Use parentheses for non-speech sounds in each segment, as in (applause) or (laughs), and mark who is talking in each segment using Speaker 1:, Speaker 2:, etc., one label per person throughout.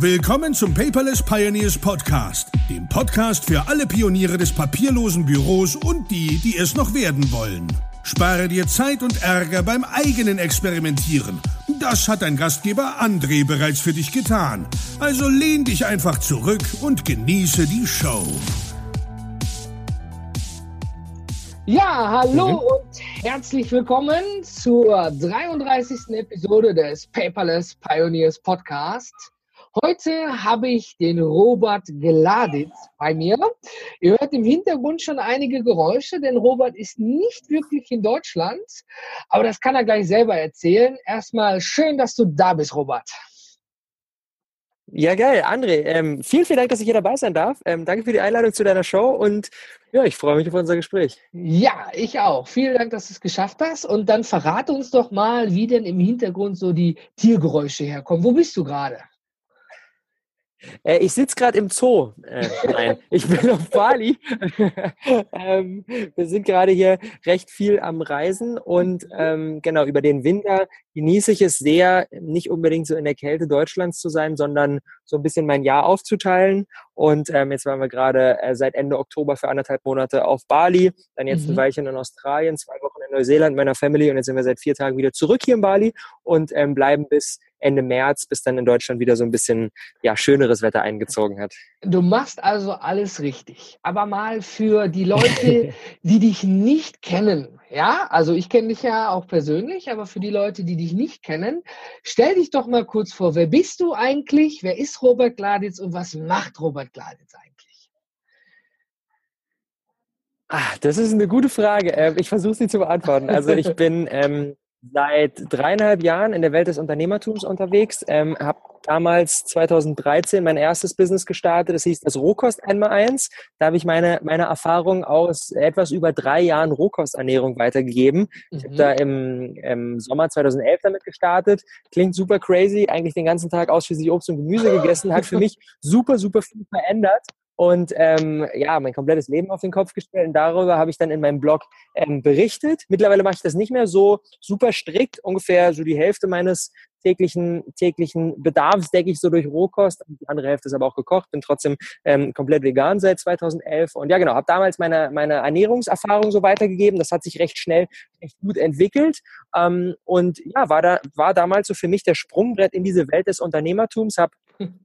Speaker 1: Willkommen zum Paperless Pioneers Podcast, dem Podcast für alle Pioniere des papierlosen Büros und die, die es noch werden wollen. Spare dir Zeit und Ärger beim eigenen Experimentieren. Das hat dein Gastgeber André bereits für dich getan. Also lehn dich einfach zurück und genieße die Show.
Speaker 2: Ja, hallo mhm. und herzlich willkommen zur 33. Episode des Paperless Pioneers Podcast. Heute habe ich den Robert Gladitz bei mir. Ihr hört im Hintergrund schon einige Geräusche, denn Robert ist nicht wirklich in Deutschland, aber das kann er gleich selber erzählen. Erstmal schön, dass du da bist, Robert.
Speaker 3: Ja, geil. André, ähm, vielen, vielen Dank, dass ich hier dabei sein darf. Ähm, danke für die Einladung zu deiner Show und ja, ich freue mich auf unser Gespräch.
Speaker 2: Ja, ich auch. Vielen Dank, dass du es geschafft hast. Und dann verrate uns doch mal, wie denn im Hintergrund so die Tiergeräusche herkommen. Wo bist du gerade?
Speaker 3: Äh, ich sitze gerade im Zoo. Äh, nein, ich bin auf Bali. (laughs) ähm, wir sind gerade hier recht viel am Reisen und ähm, genau über den Winter genieße ich es sehr, nicht unbedingt so in der Kälte Deutschlands zu sein, sondern so ein bisschen mein Jahr aufzuteilen. Und ähm, jetzt waren wir gerade äh, seit Ende Oktober für anderthalb Monate auf Bali, dann jetzt mhm. ein Weilchen in Australien, zwei Wochen in Neuseeland mit meiner Family und jetzt sind wir seit vier Tagen wieder zurück hier in Bali und ähm, bleiben bis Ende März, bis dann in Deutschland wieder so ein bisschen ja, schöneres Wetter eingezogen hat.
Speaker 2: Du machst also alles richtig. Aber mal für die Leute, (laughs) die dich nicht kennen, ja, also ich kenne dich ja auch persönlich, aber für die Leute, die dich nicht kennen, stell dich doch mal kurz vor, wer bist du eigentlich, wer ist Robert Gladitz und was macht Robert Gladitz eigentlich?
Speaker 3: Ah, das ist eine gute Frage. Ähm, ich versuche sie zu beantworten. Also ich bin ähm, seit dreieinhalb Jahren in der Welt des Unternehmertums unterwegs, ähm, habe damals 2013 mein erstes Business gestartet, das hieß das Rohkost einmal eins. Da habe ich meine, meine Erfahrung aus etwas über drei Jahren Rohkosternährung weitergegeben. Ich habe mhm. da im, im Sommer 2011 damit gestartet. Klingt super crazy, eigentlich den ganzen Tag ausschließlich Obst und Gemüse gegessen, hat für (laughs) mich super, super viel verändert und ähm, ja, mein komplettes Leben auf den Kopf gestellt. Und darüber habe ich dann in meinem Blog ähm, berichtet. Mittlerweile mache ich das nicht mehr so super strikt. Ungefähr so die Hälfte meines täglichen, täglichen Bedarfs decke ich so durch Rohkost. Die andere Hälfte ist aber auch gekocht. Bin trotzdem ähm, komplett vegan seit 2011. Und ja, genau, habe damals meine, meine Ernährungserfahrung so weitergegeben. Das hat sich recht schnell, recht gut entwickelt. Ähm, und ja, war, da, war damals so für mich der Sprungbrett in diese Welt des Unternehmertums. Habe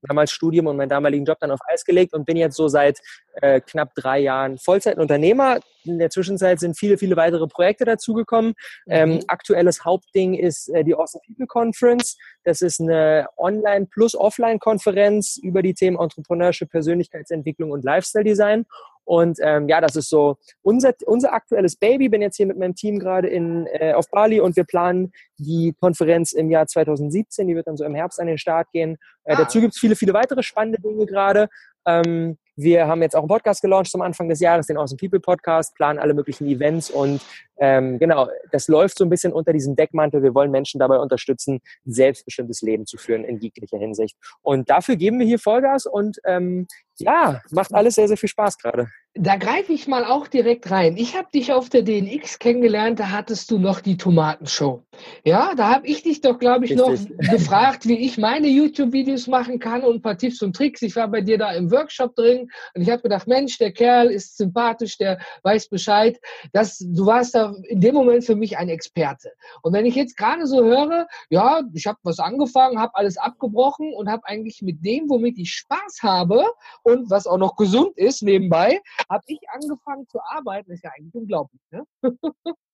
Speaker 3: damals Studium und meinen damaligen Job dann auf Eis gelegt und bin jetzt so seit äh, knapp drei Jahren Vollzeitunternehmer. In der Zwischenzeit sind viele, viele weitere Projekte dazugekommen. Ähm, mhm. Aktuelles Hauptding ist äh, die Awesome People Conference. Das ist eine Online- plus Offline-Konferenz über die Themen Entrepreneurship, Persönlichkeitsentwicklung und Lifestyle Design. Und ähm, ja, das ist so unser, unser aktuelles Baby. Bin jetzt hier mit meinem Team gerade in, äh, auf Bali und wir planen die Konferenz im Jahr 2017. Die wird dann so im Herbst an den Start gehen. Äh, ah. Dazu gibt es viele, viele weitere spannende Dinge gerade. Ähm, wir haben jetzt auch einen Podcast gelauncht zum Anfang des Jahres, den Awesome People Podcast, planen alle möglichen Events und ähm, genau, das läuft so ein bisschen unter diesem Deckmantel. Wir wollen Menschen dabei unterstützen, ein selbstbestimmtes Leben zu führen in jeglicher Hinsicht. Und dafür geben wir hier Vollgas und ähm, ja, macht alles sehr, sehr viel Spaß gerade.
Speaker 2: Da greife ich mal auch direkt rein. Ich habe dich auf der DNX kennengelernt, da hattest du noch die Tomatenshow. Ja, da habe ich dich doch, glaube ich, Richtig. noch (laughs) gefragt, wie ich meine YouTube-Videos machen kann und ein paar Tipps und Tricks. Ich war bei dir da im Workshop drin und ich habe gedacht, Mensch, der Kerl ist sympathisch, der weiß Bescheid. Das, du warst da in dem Moment für mich ein Experte. Und wenn ich jetzt gerade so höre, ja, ich habe was angefangen, habe alles abgebrochen und habe eigentlich mit dem, womit ich Spaß habe und was auch noch gesund ist nebenbei, habe ich angefangen zu arbeiten. Das ist ja eigentlich unglaublich, ne? (laughs)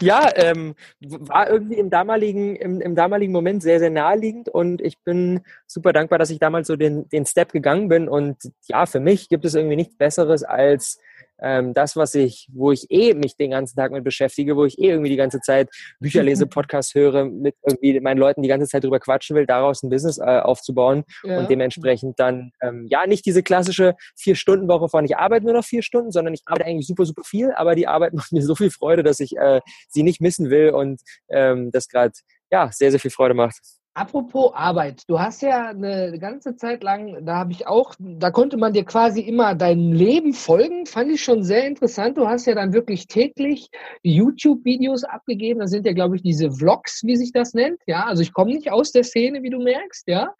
Speaker 3: Ja, ähm, war irgendwie im damaligen, im, im damaligen Moment sehr, sehr naheliegend und ich bin super dankbar, dass ich damals so den, den Step gegangen bin. Und ja, für mich gibt es irgendwie nichts Besseres als ähm, das, was ich, wo ich eh mich den ganzen Tag mit beschäftige, wo ich eh irgendwie die ganze Zeit Bücher lese, (laughs) Podcasts höre, mit irgendwie meinen Leuten die ganze Zeit drüber quatschen will, daraus ein Business äh, aufzubauen ja. und dementsprechend dann, ähm, ja, nicht diese klassische Vier-Stunden-Woche von ich arbeite nur noch vier Stunden, sondern ich arbeite eigentlich super, super viel, aber die Arbeit (laughs) macht mir so viel Freude, dass ich äh, sie nicht missen will und ähm, das gerade, ja, sehr, sehr viel Freude macht.
Speaker 2: Apropos Arbeit, du hast ja eine ganze Zeit lang, da habe ich auch, da konnte man dir quasi immer dein Leben folgen, fand ich schon sehr interessant. Du hast ja dann wirklich täglich YouTube-Videos abgegeben, das sind ja, glaube ich, diese Vlogs, wie sich das nennt, ja, also ich komme nicht aus der Szene, wie du merkst, ja,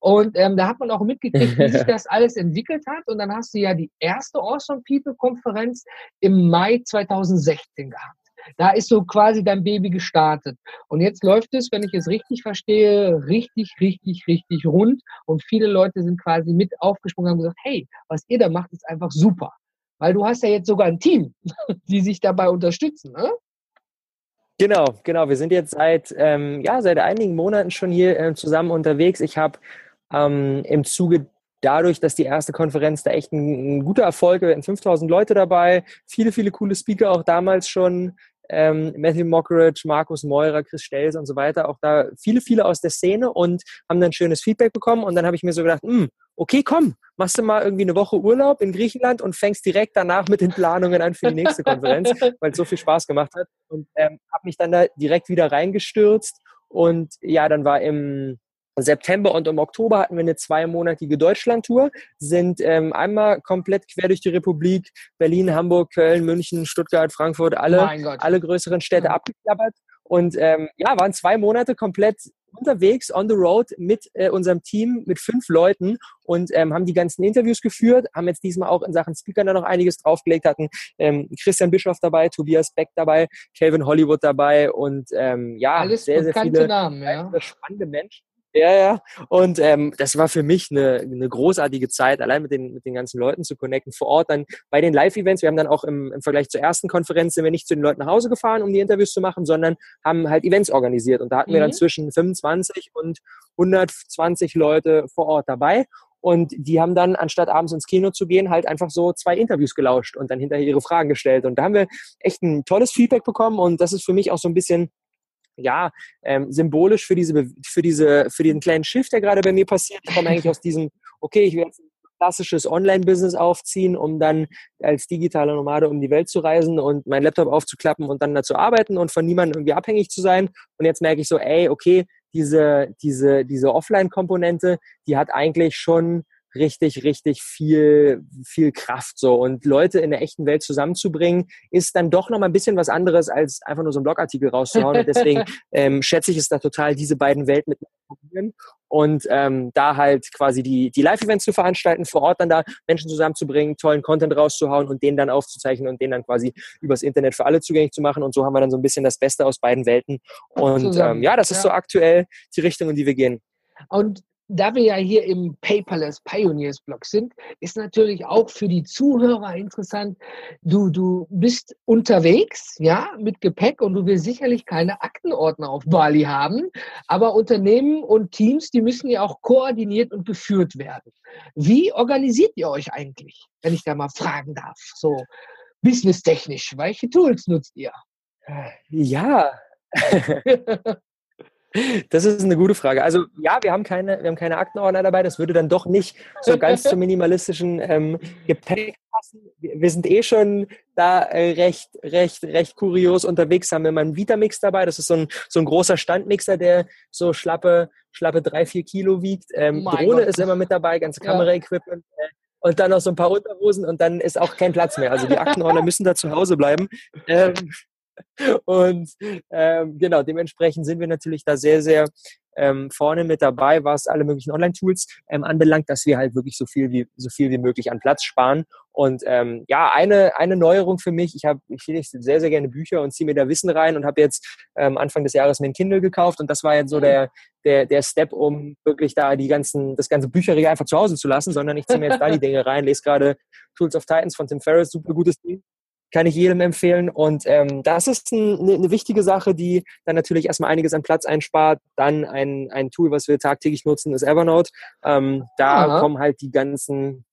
Speaker 2: und ähm, da hat man auch mitgekriegt, wie sich (laughs) das alles entwickelt hat und dann hast du ja die erste Awesome People-Konferenz im Mai 2016 gehabt. Da ist so quasi dein Baby gestartet. Und jetzt läuft es, wenn ich es richtig verstehe, richtig, richtig, richtig rund. Und viele Leute sind quasi mit aufgesprungen und haben gesagt, hey, was ihr da macht, ist einfach super. Weil du hast ja jetzt sogar ein Team, (laughs) die sich dabei unterstützen, ne?
Speaker 3: Genau, genau. Wir sind jetzt seit, ähm, ja, seit einigen Monaten schon hier äh, zusammen unterwegs. Ich habe ähm, im Zuge dadurch, dass die erste Konferenz da echt ein, ein guter Erfolg, wir hatten 5000 Leute dabei, viele, viele coole Speaker auch damals schon, ähm, Matthew Mockridge, Markus Meurer, Chris Stelz und so weiter, auch da viele, viele aus der Szene und haben dann schönes Feedback bekommen und dann habe ich mir so gedacht, hm, okay, komm, machst du mal irgendwie eine Woche Urlaub in Griechenland und fängst direkt danach mit den Planungen an für die nächste Konferenz, (laughs) weil es so viel Spaß gemacht hat. Und ähm, habe mich dann da direkt wieder reingestürzt und ja, dann war im September und im Oktober hatten wir eine zweimonatige Deutschlandtour, sind ähm, einmal komplett quer durch die Republik, Berlin, Hamburg, Köln, München, Stuttgart, Frankfurt, alle, alle größeren Städte ja. abgeklappert und ähm, ja, waren zwei Monate komplett unterwegs on the road mit äh, unserem Team, mit fünf Leuten und ähm, haben die ganzen Interviews geführt, haben jetzt diesmal auch in Sachen Speaker da noch einiges draufgelegt, hatten ähm, Christian Bischoff dabei, Tobias Beck dabei, Calvin Hollywood dabei und ähm, ja,
Speaker 2: Alles sehr, sehr viele Namen, ja.
Speaker 3: spannende Menschen. Ja, ja. Und ähm, das war für mich eine, eine großartige Zeit, allein mit den, mit den ganzen Leuten zu connecten vor Ort. Dann bei den Live-Events, wir haben dann auch im, im Vergleich zur ersten Konferenz, sind wir nicht zu den Leuten nach Hause gefahren, um die Interviews zu machen, sondern haben halt Events organisiert. Und da hatten mhm. wir dann mhm. zwischen 25 und 120 Leute vor Ort dabei. Und die haben dann, anstatt abends ins Kino zu gehen, halt einfach so zwei Interviews gelauscht und dann hinterher ihre Fragen gestellt. Und da haben wir echt ein tolles Feedback bekommen. Und das ist für mich auch so ein bisschen ja, ähm, symbolisch für diese, für diese, für den kleinen Shift, der gerade bei mir passiert. Ich komme eigentlich aus diesem, okay, ich ein klassisches Online-Business aufziehen, um dann als digitaler Nomade um die Welt zu reisen und meinen Laptop aufzuklappen und dann dazu arbeiten und von niemandem irgendwie abhängig zu sein. Und jetzt merke ich so, ey, okay, diese, diese, diese Offline-Komponente, die hat eigentlich schon richtig, richtig viel, viel Kraft so. Und Leute in der echten Welt zusammenzubringen, ist dann doch noch mal ein bisschen was anderes, als einfach nur so einen Blogartikel rauszuhauen. Und deswegen (laughs) ähm, schätze ich es da total, diese beiden Welten mit und ähm, da halt quasi die, die Live-Events zu veranstalten, vor Ort dann da Menschen zusammenzubringen, tollen Content rauszuhauen und den dann aufzuzeichnen und den dann quasi übers Internet für alle zugänglich zu machen. Und so haben wir dann so ein bisschen das Beste aus beiden Welten. Und ähm, ja, das ist ja. so aktuell die Richtung, in die wir gehen.
Speaker 2: Und da wir ja hier im Paperless Pioneers Blog sind, ist natürlich auch für die Zuhörer interessant. Du, du bist unterwegs, ja, mit Gepäck und du willst sicherlich keine Aktenordner auf Bali haben. Aber Unternehmen und Teams, die müssen ja auch koordiniert und geführt werden. Wie organisiert ihr euch eigentlich, wenn ich da mal fragen darf? So businesstechnisch, welche Tools nutzt ihr?
Speaker 3: Ja. (laughs) Das ist eine gute Frage. Also ja, wir haben keine, wir haben keine Aktenordner dabei. Das würde dann doch nicht so ganz (laughs) zum minimalistischen ähm, Gepäck passen. Wir, wir, sind eh schon da äh, recht, recht, recht kurios unterwegs. Haben wir mal einen Vitamix dabei. Das ist so ein, so ein großer Standmixer, der so schlappe, schlappe drei, vier Kilo wiegt. Ähm, Drohne Gott. ist immer mit dabei, ganze Kameraequipment. Äh, und dann noch so ein paar Unterhosen und dann ist auch kein Platz mehr. Also die Aktenordner müssen da zu Hause bleiben. Ähm, und ähm, genau, dementsprechend sind wir natürlich da sehr, sehr ähm, vorne mit dabei, was alle möglichen Online-Tools ähm, anbelangt, dass wir halt wirklich so viel wie so viel wie möglich an Platz sparen. Und ähm, ja, eine eine Neuerung für mich. Ich habe ich lese sehr sehr gerne Bücher und ziehe mir da Wissen rein und habe jetzt ähm, Anfang des Jahres mir ein Kindle gekauft und das war jetzt so der der der Step, um wirklich da die ganzen das ganze Bücherregal einfach zu Hause zu lassen, sondern ich ziehe mir jetzt da die Dinge rein, lese gerade Tools of Titans von Tim Ferriss, super gutes Ding kann ich jedem empfehlen. Und ähm, das ist ein, eine, eine wichtige Sache, die dann natürlich erstmal einiges an Platz einspart. Dann ein, ein Tool, was wir tagtäglich nutzen, ist Evernote. Ähm, da Aha. kommen halt die ganzen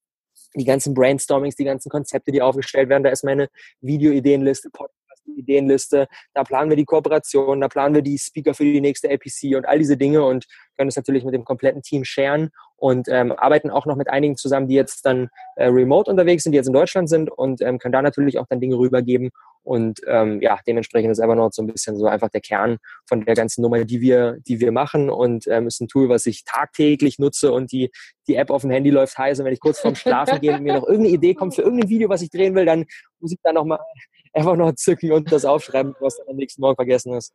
Speaker 3: die ganzen Brainstormings, die ganzen Konzepte, die aufgestellt werden. Da ist meine Videoideenliste, Podcast-Ideenliste. Da planen wir die Kooperation, da planen wir die Speaker für die nächste APC und all diese Dinge und können es natürlich mit dem kompletten Team sharen und ähm, arbeiten auch noch mit einigen zusammen, die jetzt dann äh, remote unterwegs sind, die jetzt in Deutschland sind und ähm, können da natürlich auch dann Dinge rübergeben. Und ähm, ja, dementsprechend ist Evernote so ein bisschen so einfach der Kern von der ganzen Nummer, die wir, die wir machen. Und ähm, ist ein Tool, was ich tagtäglich nutze und die, die App auf dem Handy läuft heiß. Und wenn ich kurz vorm Schlafen gehe und mir noch irgendeine Idee kommt für irgendein Video, was ich drehen will, dann muss ich da nochmal (laughs) Evernote zücken und das aufschreiben, was dann am nächsten Morgen vergessen ist.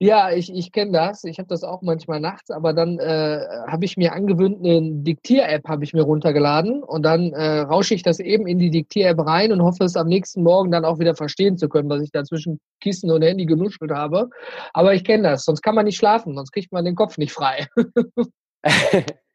Speaker 2: Ja, ich, ich kenne das. Ich habe das auch manchmal nachts, aber dann äh, habe ich mir angewöhnt, eine Diktier-App habe ich mir runtergeladen und dann äh, rausche ich das eben in die Diktier-App rein und hoffe es am nächsten Morgen dann auch wieder verstehen zu können, was ich da zwischen Kissen und Handy genuschelt habe. Aber ich kenne das, sonst kann man nicht schlafen, sonst kriegt man den Kopf nicht frei. (laughs)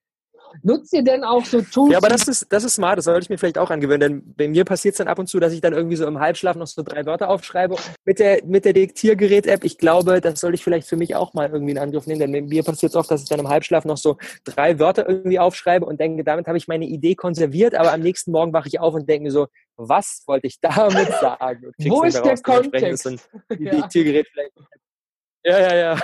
Speaker 2: Nutzt ihr denn auch so Tools?
Speaker 3: Ja, aber das ist, das ist smart, das sollte ich mir vielleicht auch angewöhnen, denn bei mir passiert es dann ab und zu, dass ich dann irgendwie so im Halbschlaf noch so drei Wörter aufschreibe mit der, mit der Diktiergerät-App. Ich glaube, das sollte ich vielleicht für mich auch mal irgendwie in Angriff nehmen, denn bei mir passiert es oft, dass ich dann im Halbschlaf noch so drei Wörter irgendwie aufschreibe und denke, damit habe ich meine Idee konserviert, aber am nächsten Morgen wache ich auf und denke mir so, was wollte ich damit (laughs) sagen?
Speaker 2: Wo ist der Kontext?
Speaker 3: Die (laughs) ja. Diktiergerät vielleicht. Ja, ja, ja.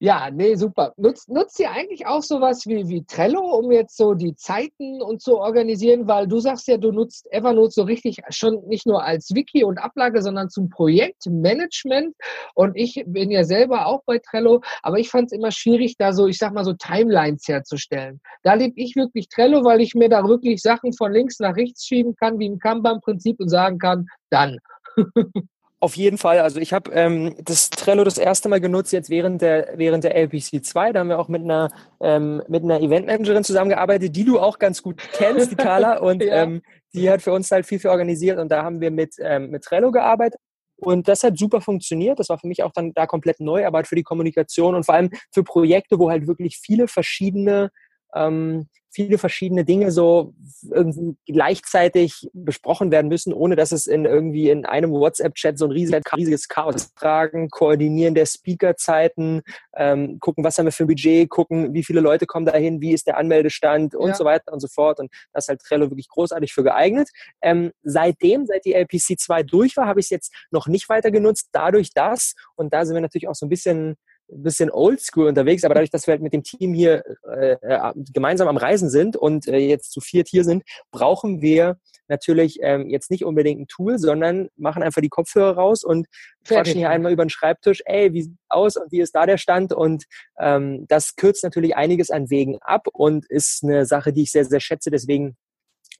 Speaker 2: Ja, nee, super. Nutzt, nutzt ihr eigentlich auch sowas wie, wie Trello, um jetzt so die Zeiten und zu organisieren? Weil du sagst ja, du nutzt Evernote so richtig schon nicht nur als Wiki und Ablage, sondern zum Projektmanagement. Und ich bin ja selber auch bei Trello, aber ich fand es immer schwierig, da so, ich sag mal so Timelines herzustellen. Da liebe ich wirklich Trello, weil ich mir da wirklich Sachen von links nach rechts schieben kann, wie im Kanban-Prinzip und sagen kann, dann. (laughs)
Speaker 3: Auf jeden Fall. Also ich habe ähm, das Trello das erste Mal genutzt jetzt während der während der LPC 2. Da haben wir auch mit einer ähm, mit einer Eventmanagerin zusammengearbeitet, die du auch ganz gut kennst, die Carla. (laughs) Und ja. ähm, die hat für uns halt viel, viel organisiert. Und da haben wir mit ähm, mit Trello gearbeitet. Und das hat super funktioniert. Das war für mich auch dann da komplett neu, aber halt für die Kommunikation und vor allem für Projekte, wo halt wirklich viele verschiedene ähm, viele verschiedene Dinge so irgendwie gleichzeitig besprochen werden müssen, ohne dass es in irgendwie in einem WhatsApp-Chat so ein riesiges Chaos tragen, koordinieren der Speakerzeiten, ähm, gucken, was haben wir für ein Budget, gucken, wie viele Leute kommen dahin, wie ist der Anmeldestand und ja. so weiter und so fort. Und das ist halt Trello wirklich großartig für geeignet. Ähm, seitdem, seit die LPC 2 durch war, habe ich es jetzt noch nicht weiter genutzt, dadurch das, und da sind wir natürlich auch so ein bisschen ein bisschen oldschool unterwegs, aber dadurch, dass wir halt mit dem Team hier äh, äh, gemeinsam am Reisen sind und äh, jetzt zu viert hier sind, brauchen wir natürlich ähm, jetzt nicht unbedingt ein Tool, sondern machen einfach die Kopfhörer raus und quatschen hier einmal über den Schreibtisch, ey, wie sieht aus und wie ist da der Stand? Und ähm, das kürzt natürlich einiges an Wegen ab und ist eine Sache, die ich sehr, sehr schätze. Deswegen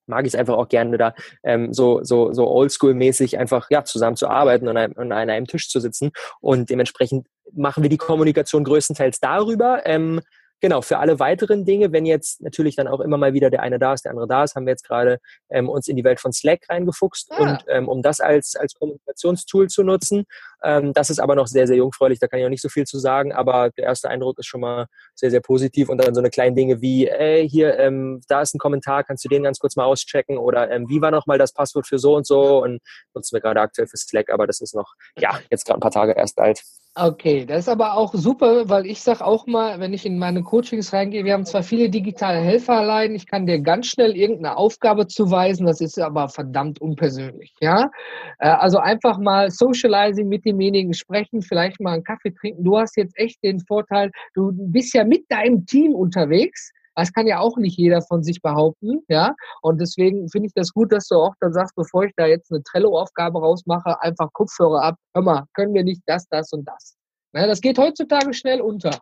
Speaker 3: mag ich es einfach auch gerne da ähm, so so so Oldschool-mäßig einfach ja zusammen zu arbeiten und an, an einem Tisch zu sitzen und dementsprechend machen wir die Kommunikation größtenteils darüber. Ähm, genau, für alle weiteren Dinge, wenn jetzt natürlich dann auch immer mal wieder der eine da ist, der andere da ist, haben wir jetzt gerade ähm, uns in die Welt von Slack reingefuchst ah. und ähm, um das als, als Kommunikationstool zu nutzen. Ähm, das ist aber noch sehr, sehr jungfräulich, da kann ich auch nicht so viel zu sagen, aber der erste Eindruck ist schon mal sehr, sehr positiv und dann so eine kleine Dinge wie, ey, hier, ähm, da ist ein Kommentar, kannst du den ganz kurz mal auschecken oder ähm, wie war nochmal das Passwort für so und so und nutzen wir gerade aktuell für Slack, aber das ist noch, ja, jetzt gerade ein paar Tage erst alt.
Speaker 2: Okay, das ist aber auch super, weil ich sage auch mal, wenn ich in meine Coachings reingehe, wir haben zwar viele digitale Helfer allein, ich kann dir ganz schnell irgendeine Aufgabe zuweisen, das ist aber verdammt unpersönlich, ja. Äh, also einfach mal Socializing mit demjenigen sprechen, vielleicht mal einen Kaffee trinken. Du hast jetzt echt den Vorteil, du bist ja mit deinem Team unterwegs das kann ja auch nicht jeder von sich behaupten, ja. Und deswegen finde ich das gut, dass du auch dann sagst, bevor ich da jetzt eine Trello-Aufgabe rausmache, einfach Kopfhörer ab. Hör mal, können wir nicht das, das und das. Ja, das geht heutzutage schnell unter.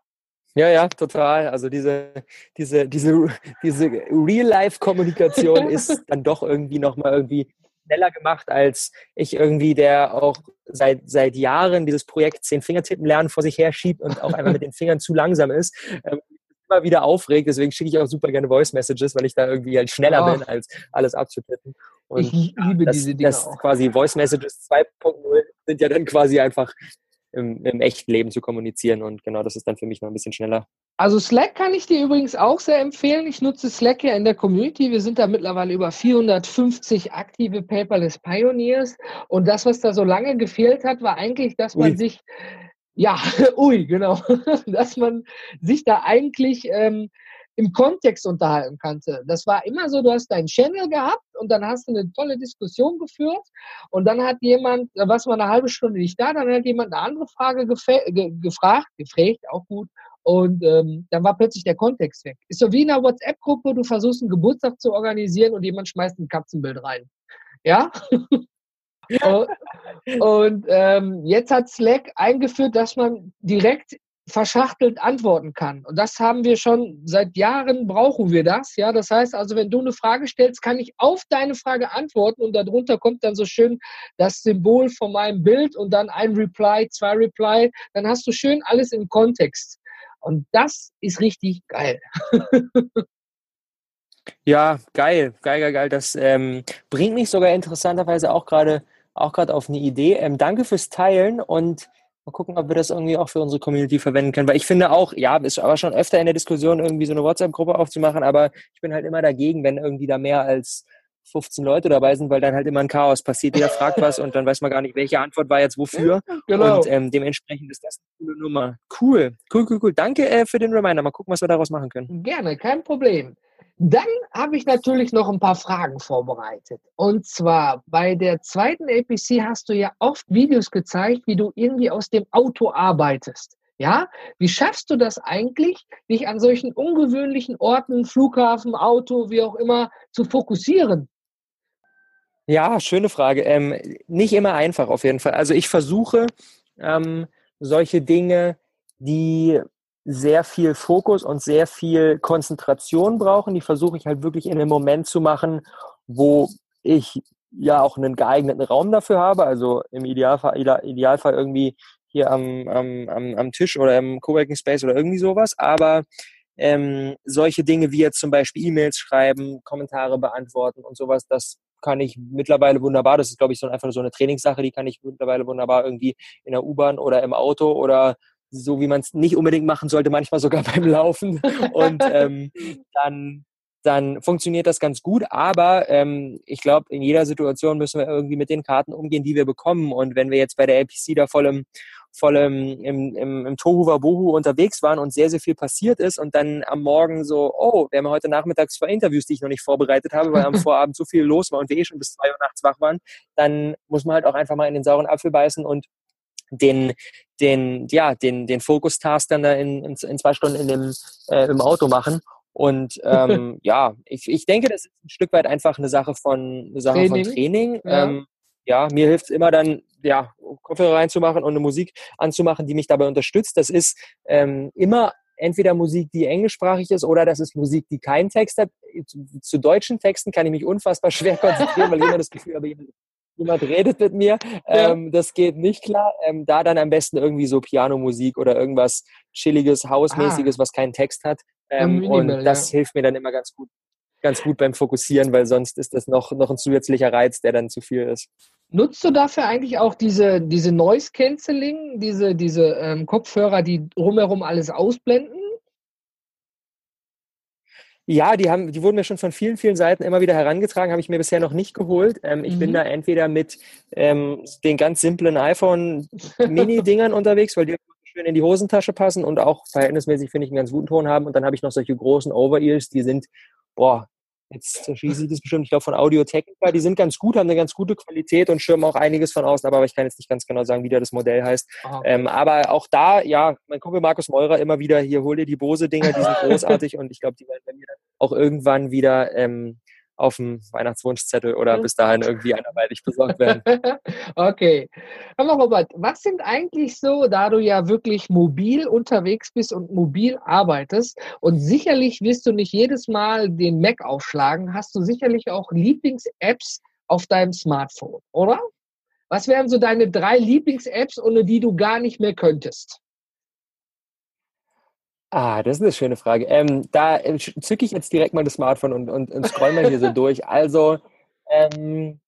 Speaker 3: Ja, ja, total. Also diese, diese, diese, diese Real-Life-Kommunikation ist (laughs) dann doch irgendwie nochmal irgendwie schneller gemacht, als ich irgendwie, der auch seit, seit Jahren dieses Projekt Zehn Fingertippen lernen vor sich her schiebt und auch einfach mit den Fingern zu langsam ist. Ähm, immer wieder aufregt. Deswegen schicke ich auch super gerne Voice Messages, weil ich da irgendwie halt schneller oh. bin, als alles abzutippen.
Speaker 2: Und ich liebe
Speaker 3: das,
Speaker 2: diese Dinge
Speaker 3: das auch. quasi Voice Messages 2.0 sind ja dann quasi einfach im, im echten Leben zu kommunizieren und genau das ist dann für mich noch ein bisschen schneller.
Speaker 2: Also Slack kann ich dir übrigens auch sehr empfehlen. Ich nutze Slack ja in der Community. Wir sind da mittlerweile über 450 aktive Paperless Pioneers und das, was da so lange gefehlt hat, war eigentlich, dass man Ui. sich ja, (laughs) ui, genau. (laughs) Dass man sich da eigentlich ähm, im Kontext unterhalten kannte. Das war immer so, du hast deinen Channel gehabt und dann hast du eine tolle Diskussion geführt und dann hat jemand, da warst mal eine halbe Stunde nicht da, dann hat jemand eine andere Frage ge gefragt, gefragt, auch gut, und ähm, dann war plötzlich der Kontext weg. Ist so wie in einer WhatsApp-Gruppe, du versuchst einen Geburtstag zu organisieren und jemand schmeißt ein Katzenbild rein. Ja? (laughs) (laughs) und ähm, jetzt hat Slack eingeführt, dass man direkt verschachtelt antworten kann. Und das haben wir schon seit Jahren brauchen wir das. Ja, das heißt also, wenn du eine Frage stellst, kann ich auf deine Frage antworten und darunter kommt dann so schön das Symbol von meinem Bild und dann ein Reply, zwei Reply. Dann hast du schön alles im Kontext. Und das ist richtig geil. (laughs)
Speaker 3: ja, geil, geil, geil, geil. Das ähm, bringt mich sogar interessanterweise auch gerade auch gerade auf eine Idee. Ähm, danke fürs Teilen und Mal gucken, ob wir das irgendwie auch für unsere Community verwenden können. Weil ich finde auch, ja, ist aber schon öfter in der Diskussion, irgendwie so eine WhatsApp-Gruppe aufzumachen, aber ich bin halt immer dagegen, wenn irgendwie da mehr als 15 Leute dabei sind, weil dann halt immer ein Chaos passiert. Jeder fragt was und dann weiß man gar nicht, welche Antwort war jetzt wofür. Genau. Und ähm, dementsprechend ist das eine coole Nummer. Cool, cool, cool, cool. Danke äh, für den Reminder. Mal gucken, was wir daraus machen können.
Speaker 2: Gerne, kein Problem. Dann habe ich natürlich noch ein paar Fragen vorbereitet. Und zwar bei der zweiten APC hast du ja oft Videos gezeigt, wie du irgendwie aus dem Auto arbeitest. Ja, wie schaffst du das eigentlich, dich an solchen ungewöhnlichen Orten, Flughafen, Auto, wie auch immer, zu fokussieren?
Speaker 3: Ja, schöne Frage. Ähm, nicht immer einfach auf jeden Fall. Also ich versuche ähm, solche Dinge, die sehr viel Fokus und sehr viel Konzentration brauchen. Die versuche ich halt wirklich in einem Moment zu machen, wo ich ja auch einen geeigneten Raum dafür habe. Also im Idealfall, Idealfall irgendwie hier am, am, am Tisch oder im Coworking Space oder irgendwie sowas. Aber ähm, solche Dinge wie jetzt zum Beispiel E-Mails schreiben, Kommentare beantworten und sowas, das kann ich mittlerweile wunderbar. Das ist, glaube ich, so einfach so eine Trainingssache, die kann ich mittlerweile wunderbar irgendwie in der U-Bahn oder im Auto oder so wie man es nicht unbedingt machen sollte, manchmal sogar (laughs) beim Laufen. Und ähm, dann, dann funktioniert das ganz gut. Aber ähm, ich glaube, in jeder Situation müssen wir irgendwie mit den Karten umgehen, die wir bekommen. Und wenn wir jetzt bei der APC da voll im, voll im, im, im, im Tohu Wabohu unterwegs waren und sehr, sehr viel passiert ist und dann am Morgen so, oh, wir haben heute nachmittags zwei Interviews, die ich noch nicht vorbereitet habe, weil am (laughs) Vorabend so viel los war und wir eh schon bis zwei Uhr nachts wach waren, dann muss man halt auch einfach mal in den sauren Apfel beißen und den, den, ja, den, den Fokus-Task dann da in, in, in, zwei Stunden in dem, äh, im Auto machen. Und (laughs) ähm, ja, ich, ich denke, das ist ein Stück weit einfach eine Sache von, eine Sache Training. von Training. Ja. Ähm, ja, mir hilft es immer dann, ja, Kopfhörer reinzumachen und eine Musik anzumachen, die mich dabei unterstützt. Das ist ähm, immer entweder Musik, die englischsprachig ist, oder das ist Musik, die keinen Text hat. Zu, zu deutschen Texten kann ich mich unfassbar schwer konzentrieren, weil ich immer das Gefühl habe, jemand redet mit mir. Ja. Ähm, das geht nicht klar. Ähm, da dann am besten irgendwie so Pianomusik oder irgendwas Chilliges, Hausmäßiges, ah. was keinen Text hat. Ähm, Minimal, und das ja. hilft mir dann immer ganz gut, ganz gut beim Fokussieren, weil sonst ist das noch, noch ein zusätzlicher Reiz, der dann zu viel ist.
Speaker 2: Nutzt du dafür eigentlich auch diese, diese Noise Cancelling, diese, diese ähm, Kopfhörer, die drumherum alles ausblenden?
Speaker 3: Ja, die haben, die wurden mir schon von vielen, vielen Seiten immer wieder herangetragen, habe ich mir bisher noch nicht geholt. Ähm, ich mhm. bin da entweder mit ähm, den ganz simplen iPhone-Mini-Dingern unterwegs, weil die schön in die Hosentasche passen und auch verhältnismäßig, finde ich, einen ganz guten Ton haben. Und dann habe ich noch solche großen Over-Ears, die sind, boah, jetzt schließe ich das bestimmt, ich glaube von Audio Technica, die sind ganz gut, haben eine ganz gute Qualität und schirmen auch einiges von außen, aber ich kann jetzt nicht ganz genau sagen, wie da das Modell heißt. Ähm, aber auch da, ja, mein Kumpel Markus Meurer immer wieder, hier hol dir die Bose-Dinger, die sind (laughs) großartig und ich glaube, die werden bei mir auch irgendwann wieder ähm, auf dem Weihnachtswunschzettel oder bis dahin irgendwie anderweitig besorgt werden. (laughs)
Speaker 2: okay. Aber Robert, was sind eigentlich so, da du ja wirklich mobil unterwegs bist und mobil arbeitest und sicherlich wirst du nicht jedes Mal den Mac aufschlagen, hast du sicherlich auch Lieblings-Apps auf deinem Smartphone, oder? Was wären so deine drei Lieblings-Apps, ohne die du gar nicht mehr könntest?
Speaker 3: Ah, das ist eine schöne Frage. Ähm, da äh, zücke ich jetzt direkt mal das Smartphone und, und, und scroll mal hier so durch. Also ähm,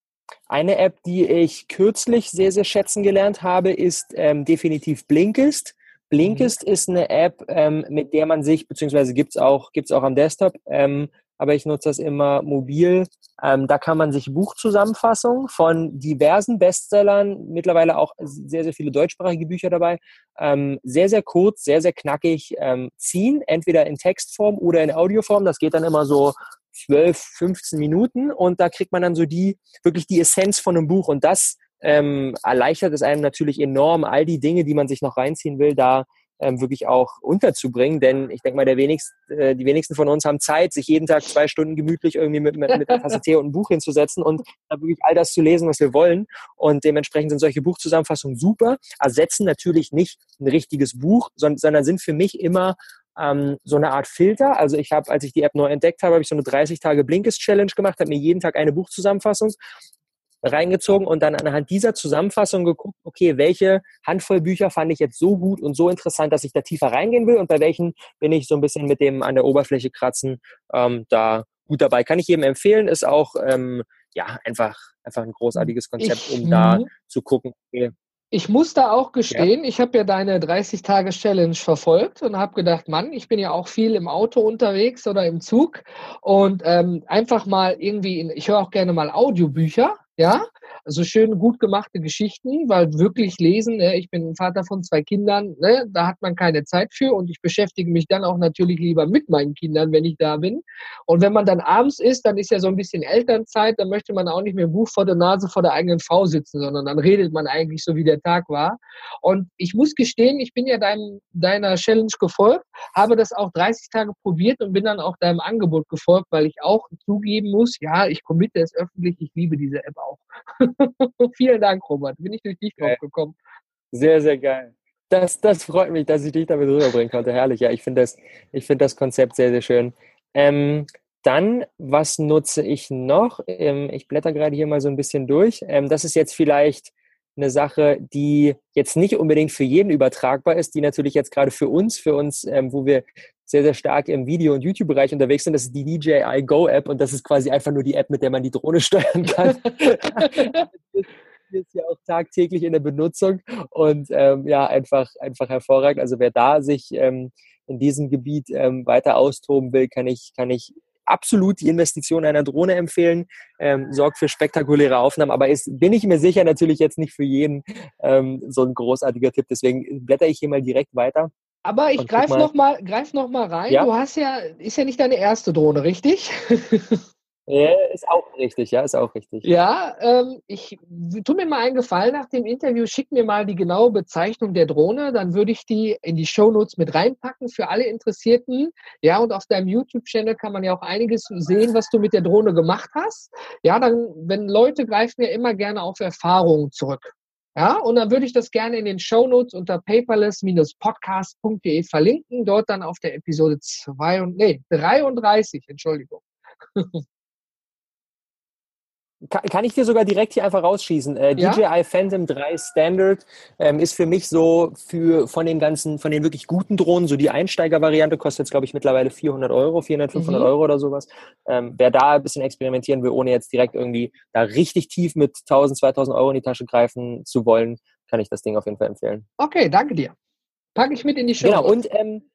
Speaker 3: eine App, die ich kürzlich sehr, sehr schätzen gelernt habe, ist ähm, definitiv Blinkist. Blinkist mhm. ist eine App, ähm, mit der man sich, beziehungsweise gibt's auch, gibt's auch am Desktop, ähm, aber ich nutze das immer mobil. Ähm, da kann man sich Buchzusammenfassungen von diversen Bestsellern, mittlerweile auch sehr, sehr viele deutschsprachige Bücher dabei, ähm, sehr, sehr kurz, sehr, sehr knackig ähm, ziehen, entweder in Textform oder in Audioform. Das geht dann immer so 12, 15 Minuten und da kriegt man dann so die, wirklich die Essenz von einem Buch und das ähm, erleichtert es einem natürlich enorm, all die Dinge, die man sich noch reinziehen will, da ähm, wirklich auch unterzubringen. Denn ich denke mal, der wenigst, äh, die wenigsten von uns haben Zeit, sich jeden Tag zwei Stunden gemütlich irgendwie mit, mit, mit einer (laughs) Tasse Tee und einem Buch hinzusetzen und wirklich all das zu lesen, was wir wollen. Und dementsprechend sind solche Buchzusammenfassungen super, ersetzen natürlich nicht ein richtiges Buch, sondern, sondern sind für mich immer ähm, so eine Art Filter. Also ich habe, als ich die App neu entdeckt habe, habe ich so eine 30 Tage Blinkist Challenge gemacht, habe mir jeden Tag eine Buchzusammenfassung reingezogen und dann anhand dieser Zusammenfassung geguckt, okay, welche Handvoll Bücher fand ich jetzt so gut und so interessant, dass ich da tiefer reingehen will und bei welchen bin ich so ein bisschen mit dem an der Oberfläche kratzen ähm, da gut dabei. Kann ich jedem empfehlen, ist auch ähm, ja einfach, einfach ein großartiges Konzept, um da zu gucken, okay,
Speaker 2: ich muss da auch gestehen, ja. ich habe ja deine 30-Tage-Challenge verfolgt und habe gedacht, Mann, ich bin ja auch viel im Auto unterwegs oder im Zug und ähm, einfach mal irgendwie, in, ich höre auch gerne mal Audiobücher ja, also schön gut gemachte Geschichten, weil wirklich lesen, ne, ich bin Vater von zwei Kindern, ne, da hat man keine Zeit für und ich beschäftige mich dann auch natürlich lieber mit meinen Kindern, wenn ich da bin. Und wenn man dann abends ist, dann ist ja so ein bisschen Elternzeit, dann möchte man auch nicht mehr ein Buch vor der Nase vor der eigenen Frau sitzen, sondern dann redet man eigentlich so, wie der Tag war. Und ich muss gestehen, ich bin ja deinem, deiner Challenge gefolgt, habe das auch 30 Tage probiert und bin dann auch deinem Angebot gefolgt, weil ich auch zugeben muss, ja, ich committe es öffentlich, ich liebe diese App auch. (laughs) Vielen Dank, Robert. Bin ich durch dich drauf gekommen.
Speaker 3: Sehr, sehr geil. Das, das freut mich, dass ich dich damit rüberbringen konnte. Herrlich, ja. Ich finde das, find das Konzept sehr, sehr schön. Ähm, dann, was nutze ich noch? Ähm, ich blätter gerade hier mal so ein bisschen durch. Ähm, das ist jetzt vielleicht eine Sache, die jetzt nicht unbedingt für jeden übertragbar ist, die natürlich jetzt gerade für uns, für uns, ähm, wo wir sehr, sehr stark im Video- und YouTube-Bereich unterwegs sind. Das ist die DJI Go App und das ist quasi einfach nur die App, mit der man die Drohne (laughs) steuern kann. ist ja auch tagtäglich in der Benutzung und ähm, ja, einfach, einfach hervorragend. Also wer da sich ähm, in diesem Gebiet ähm, weiter austoben will, kann ich, kann ich absolut die Investition einer Drohne empfehlen, ähm, sorgt für spektakuläre Aufnahmen, aber ist, bin ich mir sicher, natürlich jetzt nicht für jeden ähm, so ein großartiger Tipp. Deswegen blätter ich hier mal direkt weiter.
Speaker 2: Aber ich greife noch mal, greif noch mal rein. Ja? Du hast ja, ist ja nicht deine erste Drohne, richtig? (laughs)
Speaker 3: Ja, ist auch richtig, ja, ist auch richtig.
Speaker 2: Ja, ähm, ich tu mir mal einen Gefallen nach dem Interview, schick mir mal die genaue Bezeichnung der Drohne, dann würde ich die in die Shownotes mit reinpacken für alle Interessierten. Ja, und auf deinem YouTube-Channel kann man ja auch einiges sehen, was du mit der Drohne gemacht hast. Ja, dann, wenn Leute greifen ja immer gerne auf Erfahrungen zurück. Ja, und dann würde ich das gerne in den Shownotes unter paperless-podcast.de verlinken, dort dann auf der Episode 2 und, nee, 33, Entschuldigung. (laughs)
Speaker 3: kann, ich dir sogar direkt hier einfach rausschießen. Äh, ja? DJI Phantom 3 Standard ähm, ist für mich so für von den ganzen, von den wirklich guten Drohnen, so die Einsteiger-Variante kostet jetzt, glaube ich, mittlerweile 400 Euro, 400, 500 mhm. Euro oder sowas. Ähm, wer da ein bisschen experimentieren will, ohne jetzt direkt irgendwie da richtig tief mit 1000, 2000 Euro in die Tasche greifen zu wollen, kann ich das Ding auf jeden Fall empfehlen.
Speaker 2: Okay, danke dir. Packe ich mit in die Show.
Speaker 3: Genau, und ähm,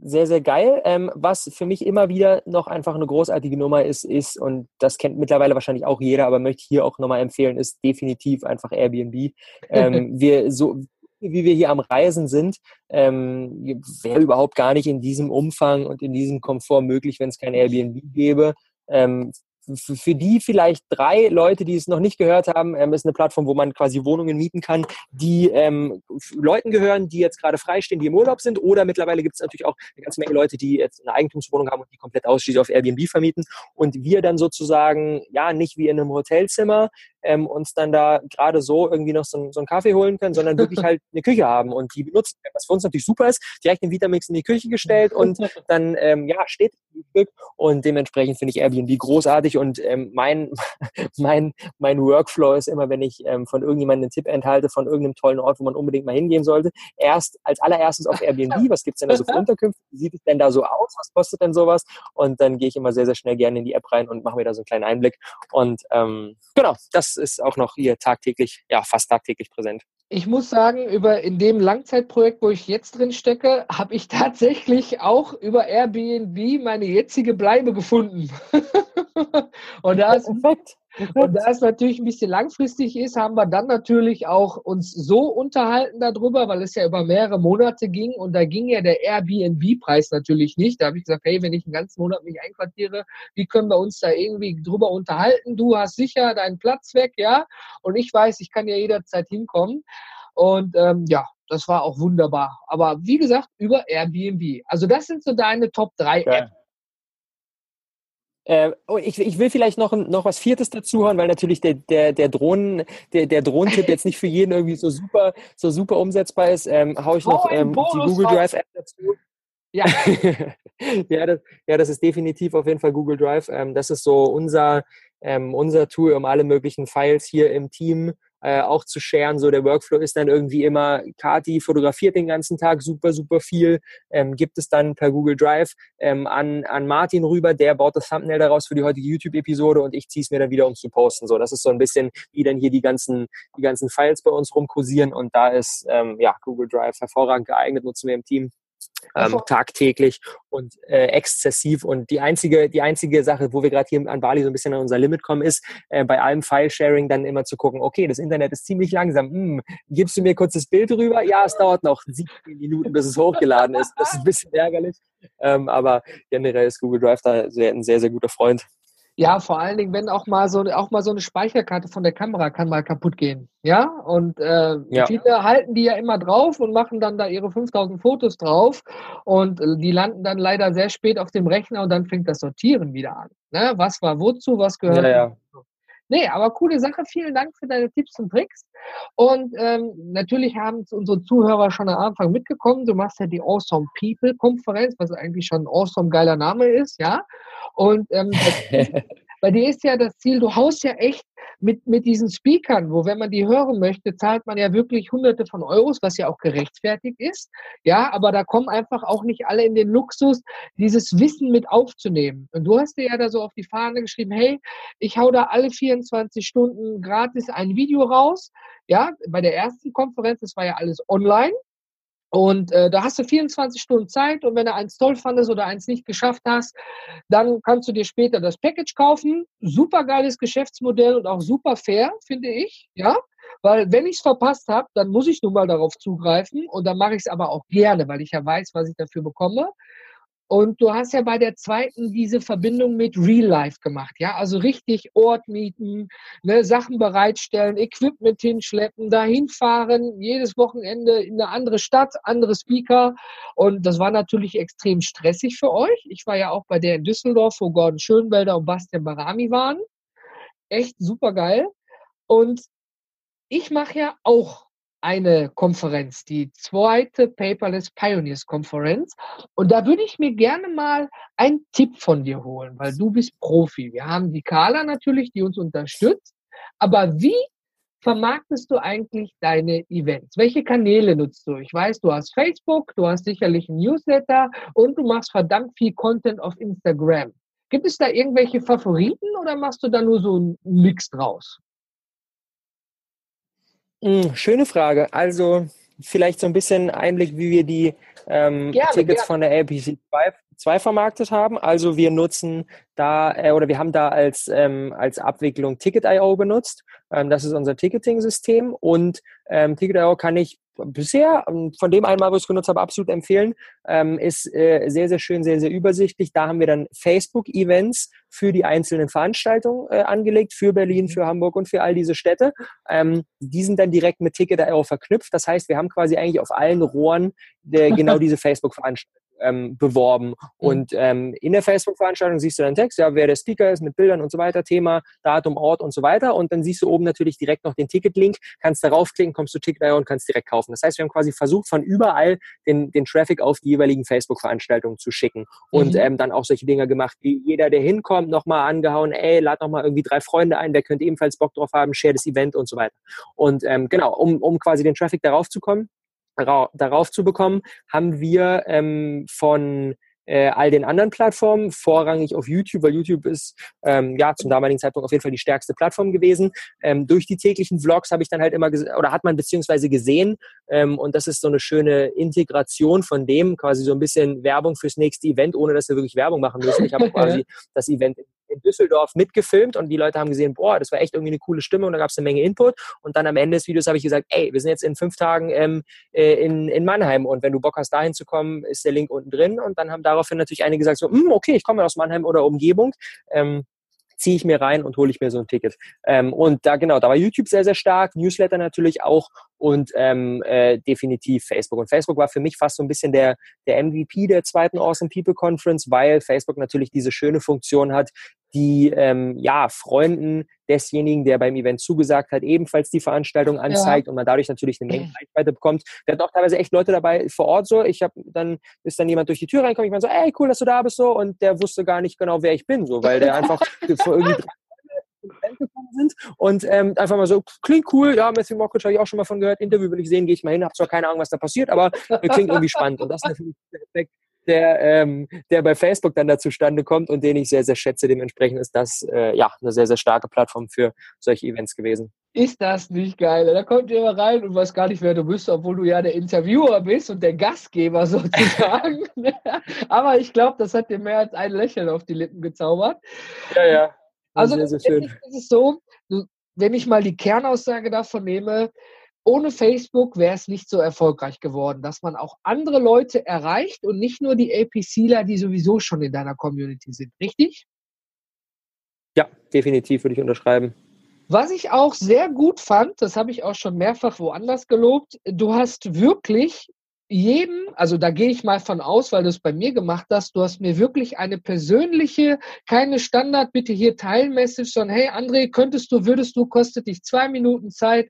Speaker 3: sehr, sehr geil. Ähm, was für mich immer wieder noch einfach eine großartige Nummer ist, ist, und das kennt mittlerweile wahrscheinlich auch jeder, aber möchte ich hier auch nochmal empfehlen, ist definitiv einfach Airbnb. Ähm, (laughs) wir so, wie wir hier am Reisen sind, ähm, wäre überhaupt gar nicht in diesem Umfang und in diesem Komfort möglich, wenn es kein Airbnb gäbe. Ähm, für die vielleicht drei Leute, die es noch nicht gehört haben, ähm, ist eine Plattform, wo man quasi Wohnungen mieten kann, die ähm, Leuten gehören, die jetzt gerade freistehen, die im Urlaub sind. Oder mittlerweile gibt es natürlich auch eine ganze Menge Leute, die jetzt eine Eigentumswohnung haben und die komplett ausschließlich auf Airbnb vermieten. Und wir dann sozusagen, ja, nicht wie in einem Hotelzimmer ähm, uns dann da gerade so irgendwie noch so, so, einen Kaffee holen können, sondern wirklich halt (laughs) eine Küche haben und die benutzen können. Was für uns natürlich super ist, direkt den Vitamix in die Küche gestellt und (laughs) dann, ähm, ja, steht Stück und dementsprechend finde ich Airbnb großartig und ähm, mein, (laughs) mein, mein Workflow ist immer, wenn ich ähm, von irgendjemandem einen Tipp enthalte, von irgendeinem tollen Ort, wo man unbedingt mal hingehen sollte, erst als allererstes auf Airbnb, was gibt es denn da so für Unterkünfte, wie sieht es denn da so aus, was kostet denn sowas? Und dann gehe ich immer sehr, sehr schnell gerne in die App rein und mache mir da so einen kleinen Einblick und ähm, genau, das ist auch noch hier tagtäglich, ja fast tagtäglich präsent
Speaker 2: ich muss sagen, über in dem Langzeitprojekt, wo ich jetzt drin stecke, habe ich (laughs) tatsächlich auch über Airbnb meine jetzige Bleibe gefunden. (laughs) und da ist, Perfekt. Und da es natürlich ein bisschen langfristig ist, haben wir dann natürlich auch uns so unterhalten darüber, weil es ja über mehrere Monate ging und da ging ja der Airbnb-Preis natürlich nicht. Da habe ich gesagt, hey, wenn ich einen ganzen Monat mich einquartiere, wie können wir uns da irgendwie drüber unterhalten? Du hast sicher deinen Platz weg, ja, und ich weiß, ich kann ja jederzeit hinkommen. Und ähm, ja, das war auch wunderbar. Aber wie gesagt, über Airbnb. Also das sind so deine Top 3 ja. Apps.
Speaker 3: Äh, oh, ich, ich will vielleicht noch, noch was Viertes dazu hören, weil natürlich der, der, der Drohnen, der, der Drohnentipp jetzt nicht für jeden irgendwie so super, so super umsetzbar ist. Ähm, hau ich noch oh, ähm, die Google Drive App dazu. Ja. (laughs) ja, das, ja, das ist definitiv auf jeden Fall Google Drive. Ähm, das ist so unser, ähm, unser Tool, um alle möglichen Files hier im Team äh, auch zu sharen. So der Workflow ist dann irgendwie immer, Kati fotografiert den ganzen Tag super, super viel, ähm, gibt es dann per Google Drive ähm, an, an Martin rüber, der baut das Thumbnail daraus für die heutige YouTube-Episode und ich ziehe es mir dann wieder, um zu posten. So, das ist so ein bisschen, wie dann hier die ganzen, die ganzen Files bei uns rumkursieren und da ist ähm, ja Google Drive hervorragend geeignet, nutzen wir im Team ähm, tagtäglich und äh, exzessiv. Und die einzige, die einzige Sache, wo wir gerade hier an Bali so ein bisschen an unser Limit kommen, ist äh, bei allem File-Sharing dann immer zu gucken, okay, das Internet ist ziemlich langsam. Hm, gibst du mir kurz das Bild rüber? Ja, es dauert noch 17 Minuten, bis es hochgeladen ist. Das ist ein bisschen ärgerlich. Ähm, aber generell ist Google Drive da sehr, ein sehr, sehr guter Freund.
Speaker 2: Ja, vor allen Dingen, wenn auch mal so auch mal so eine Speicherkarte von der Kamera kann mal kaputt gehen. Ja, und äh, ja. viele halten die ja immer drauf und machen dann da ihre 5000 Fotos drauf und äh, die landen dann leider sehr spät auf dem Rechner und dann fängt das Sortieren wieder an. Ne? Was war wozu, was gehört? Ja, ja. Nee, aber coole Sache. Vielen Dank für deine Tipps und Tricks. Und ähm, natürlich haben unsere Zuhörer schon am Anfang mitgekommen. Du machst ja die Awesome People Konferenz, was eigentlich schon ein awesome geiler Name ist, ja. Und ähm, (laughs) bei dir ist ja das Ziel, du haust ja echt mit, mit diesen Speakern, wo wenn man die hören möchte, zahlt man ja wirklich hunderte von Euros, was ja auch gerechtfertigt ist. Ja, aber da kommen einfach auch nicht alle in den Luxus, dieses Wissen mit aufzunehmen. Und du hast dir ja da so auf die Fahne geschrieben, hey, ich hau da alle 24 Stunden gratis ein Video raus. Ja, bei der ersten Konferenz, das war ja alles online. Und äh, da hast du 24 Stunden Zeit und wenn du eins toll fandest oder eins nicht geschafft hast, dann kannst du dir später das Package kaufen. Super geiles Geschäftsmodell und auch super fair, finde ich. Ja, weil wenn ich es verpasst habe, dann muss ich nun mal darauf zugreifen und dann mache ich es aber auch gerne, weil ich ja weiß, was ich dafür bekomme. Und du hast ja bei der zweiten diese Verbindung mit Real Life gemacht, ja, also richtig Ort mieten, ne, Sachen bereitstellen, Equipment hinschleppen, dahin fahren, jedes Wochenende in eine andere Stadt, andere Speaker. Und das war natürlich extrem stressig für euch. Ich war ja auch bei der in Düsseldorf, wo Gordon Schönwelder und Bastian Barami waren. Echt super geil. Und ich mache ja auch eine Konferenz, die zweite Paperless Pioneers Konferenz. Und da würde ich mir gerne mal einen Tipp von dir holen, weil du bist Profi. Wir haben die Carla natürlich, die uns unterstützt. Aber wie vermarktest du eigentlich deine Events? Welche Kanäle nutzt du? Ich weiß, du hast Facebook, du hast sicherlich ein Newsletter und du machst verdammt viel Content auf Instagram. Gibt es da irgendwelche Favoriten oder machst du da nur so einen Mix draus?
Speaker 3: Hm, schöne Frage. Also vielleicht so ein bisschen Einblick, wie wir die ähm, gerne, Tickets gerne. von der LPC 2, 2 vermarktet haben. Also wir nutzen da äh, oder wir haben da als, ähm, als Abwicklung Ticket.io benutzt. Ähm, das ist unser Ticketing-System und ähm, Ticket.io kann ich bisher, ähm, von dem einmal, wo ich es genutzt habe, absolut empfehlen. Ähm, ist äh, sehr, sehr schön, sehr, sehr übersichtlich. Da haben wir dann Facebook-Events für die einzelnen Veranstaltungen äh, angelegt, für Berlin, mhm. für Hamburg und für all diese Städte. Ähm, die sind dann direkt mit Ticket.io verknüpft. Das heißt, wir haben quasi eigentlich auf allen Rohren der, genau (laughs) diese Facebook-Veranstaltungen ähm, beworben. Mhm. Und ähm, in der Facebook-Veranstaltung siehst du dann Text, ja, wer der Speaker ist, mit Bildern und so weiter, Thema, Datum, Ort und so weiter. Und dann siehst du oben natürlich direkt noch den Ticket-Link, kannst darauf klicken, kommst zu Ticket.io und kannst direkt kaufen. Das heißt, wir haben quasi versucht, von überall den, den Traffic auf die jeweiligen Facebook-Veranstaltungen zu schicken. Und mhm. ähm, dann auch solche Dinge gemacht, wie jeder, der hinkommt, nochmal angehauen, ey, lad nochmal irgendwie drei Freunde ein, der könnte ebenfalls Bock drauf haben, share das Event und so weiter. Und ähm, genau, um, um quasi den Traffic darauf zu kommen, darauf zu bekommen, haben wir ähm, von äh, all den anderen Plattformen, vorrangig auf YouTube, weil YouTube ist ähm, ja zum damaligen Zeitpunkt auf jeden Fall die stärkste Plattform gewesen. Ähm, durch die täglichen Vlogs habe ich dann halt immer oder hat man beziehungsweise gesehen ähm, und das ist so eine schöne Integration von dem, quasi so ein bisschen Werbung fürs nächste Event, ohne dass wir wirklich Werbung machen müssen. Ich habe (laughs) quasi das Event in Düsseldorf mitgefilmt und die Leute haben gesehen, boah, das war echt irgendwie eine coole Stimme und da gab es eine Menge Input. Und dann am Ende des Videos habe ich gesagt, ey, wir sind jetzt in fünf Tagen ähm, äh, in, in Mannheim und wenn du Bock hast, dahin zu kommen, ist der Link unten drin. Und dann haben daraufhin natürlich einige gesagt, so, hm, okay, ich komme aus Mannheim oder Umgebung. Ähm, ziehe ich mir rein und hole ich mir so ein Ticket. Ähm, und da genau, da war YouTube sehr, sehr stark, Newsletter natürlich auch und ähm, äh, definitiv Facebook. Und Facebook war für mich fast so ein bisschen der, der MVP der zweiten Awesome People Conference, weil Facebook natürlich diese schöne Funktion hat, die ähm, ja, Freunden desjenigen, der beim Event zugesagt hat, ebenfalls die Veranstaltung anzeigt ja. und man dadurch natürlich eine Menge (clears throat) Reichweite bekommt. Wir hatten auch teilweise echt Leute dabei vor Ort so. Ich habe dann ist dann jemand durch die Tür reingekommen, ich meine so, ey, cool, dass du da bist so und der wusste gar nicht genau, wer ich bin, so, weil der einfach vor irgendwie gekommen sind und ähm, einfach mal so, klingt cool, ja, Matthew Mockridge habe ich auch schon mal von gehört, Interview will ich sehen, gehe ich mal hin, habe zwar keine Ahnung, was da passiert, aber klingt irgendwie spannend und das ist natürlich der Effekt, der, ähm, der bei Facebook dann da zustande kommt und den ich sehr, sehr schätze. Dementsprechend ist das äh, ja eine sehr, sehr starke Plattform für solche Events gewesen.
Speaker 2: Ist das nicht geil? Da kommt ihr rein und weiß gar nicht, wer du bist, obwohl du ja der Interviewer bist und der Gastgeber (laughs) sozusagen. (laughs) Aber ich glaube, das hat dir mehr als ein Lächeln auf die Lippen gezaubert.
Speaker 3: Ja, ja.
Speaker 2: Also sehr, sehr schön. ist es so, wenn ich mal die Kernaussage davon nehme, ohne Facebook wäre es nicht so erfolgreich geworden, dass man auch andere Leute erreicht und nicht nur die APCler, die sowieso schon in deiner Community sind, richtig?
Speaker 3: Ja, definitiv würde ich unterschreiben.
Speaker 2: Was ich auch sehr gut fand, das habe ich auch schon mehrfach woanders gelobt, du hast wirklich jedem, also da gehe ich mal von aus, weil du es bei mir gemacht hast, du hast mir wirklich eine persönliche, keine Standard, bitte hier teilen Message, sondern hey André, könntest du, würdest du, kostet dich zwei Minuten Zeit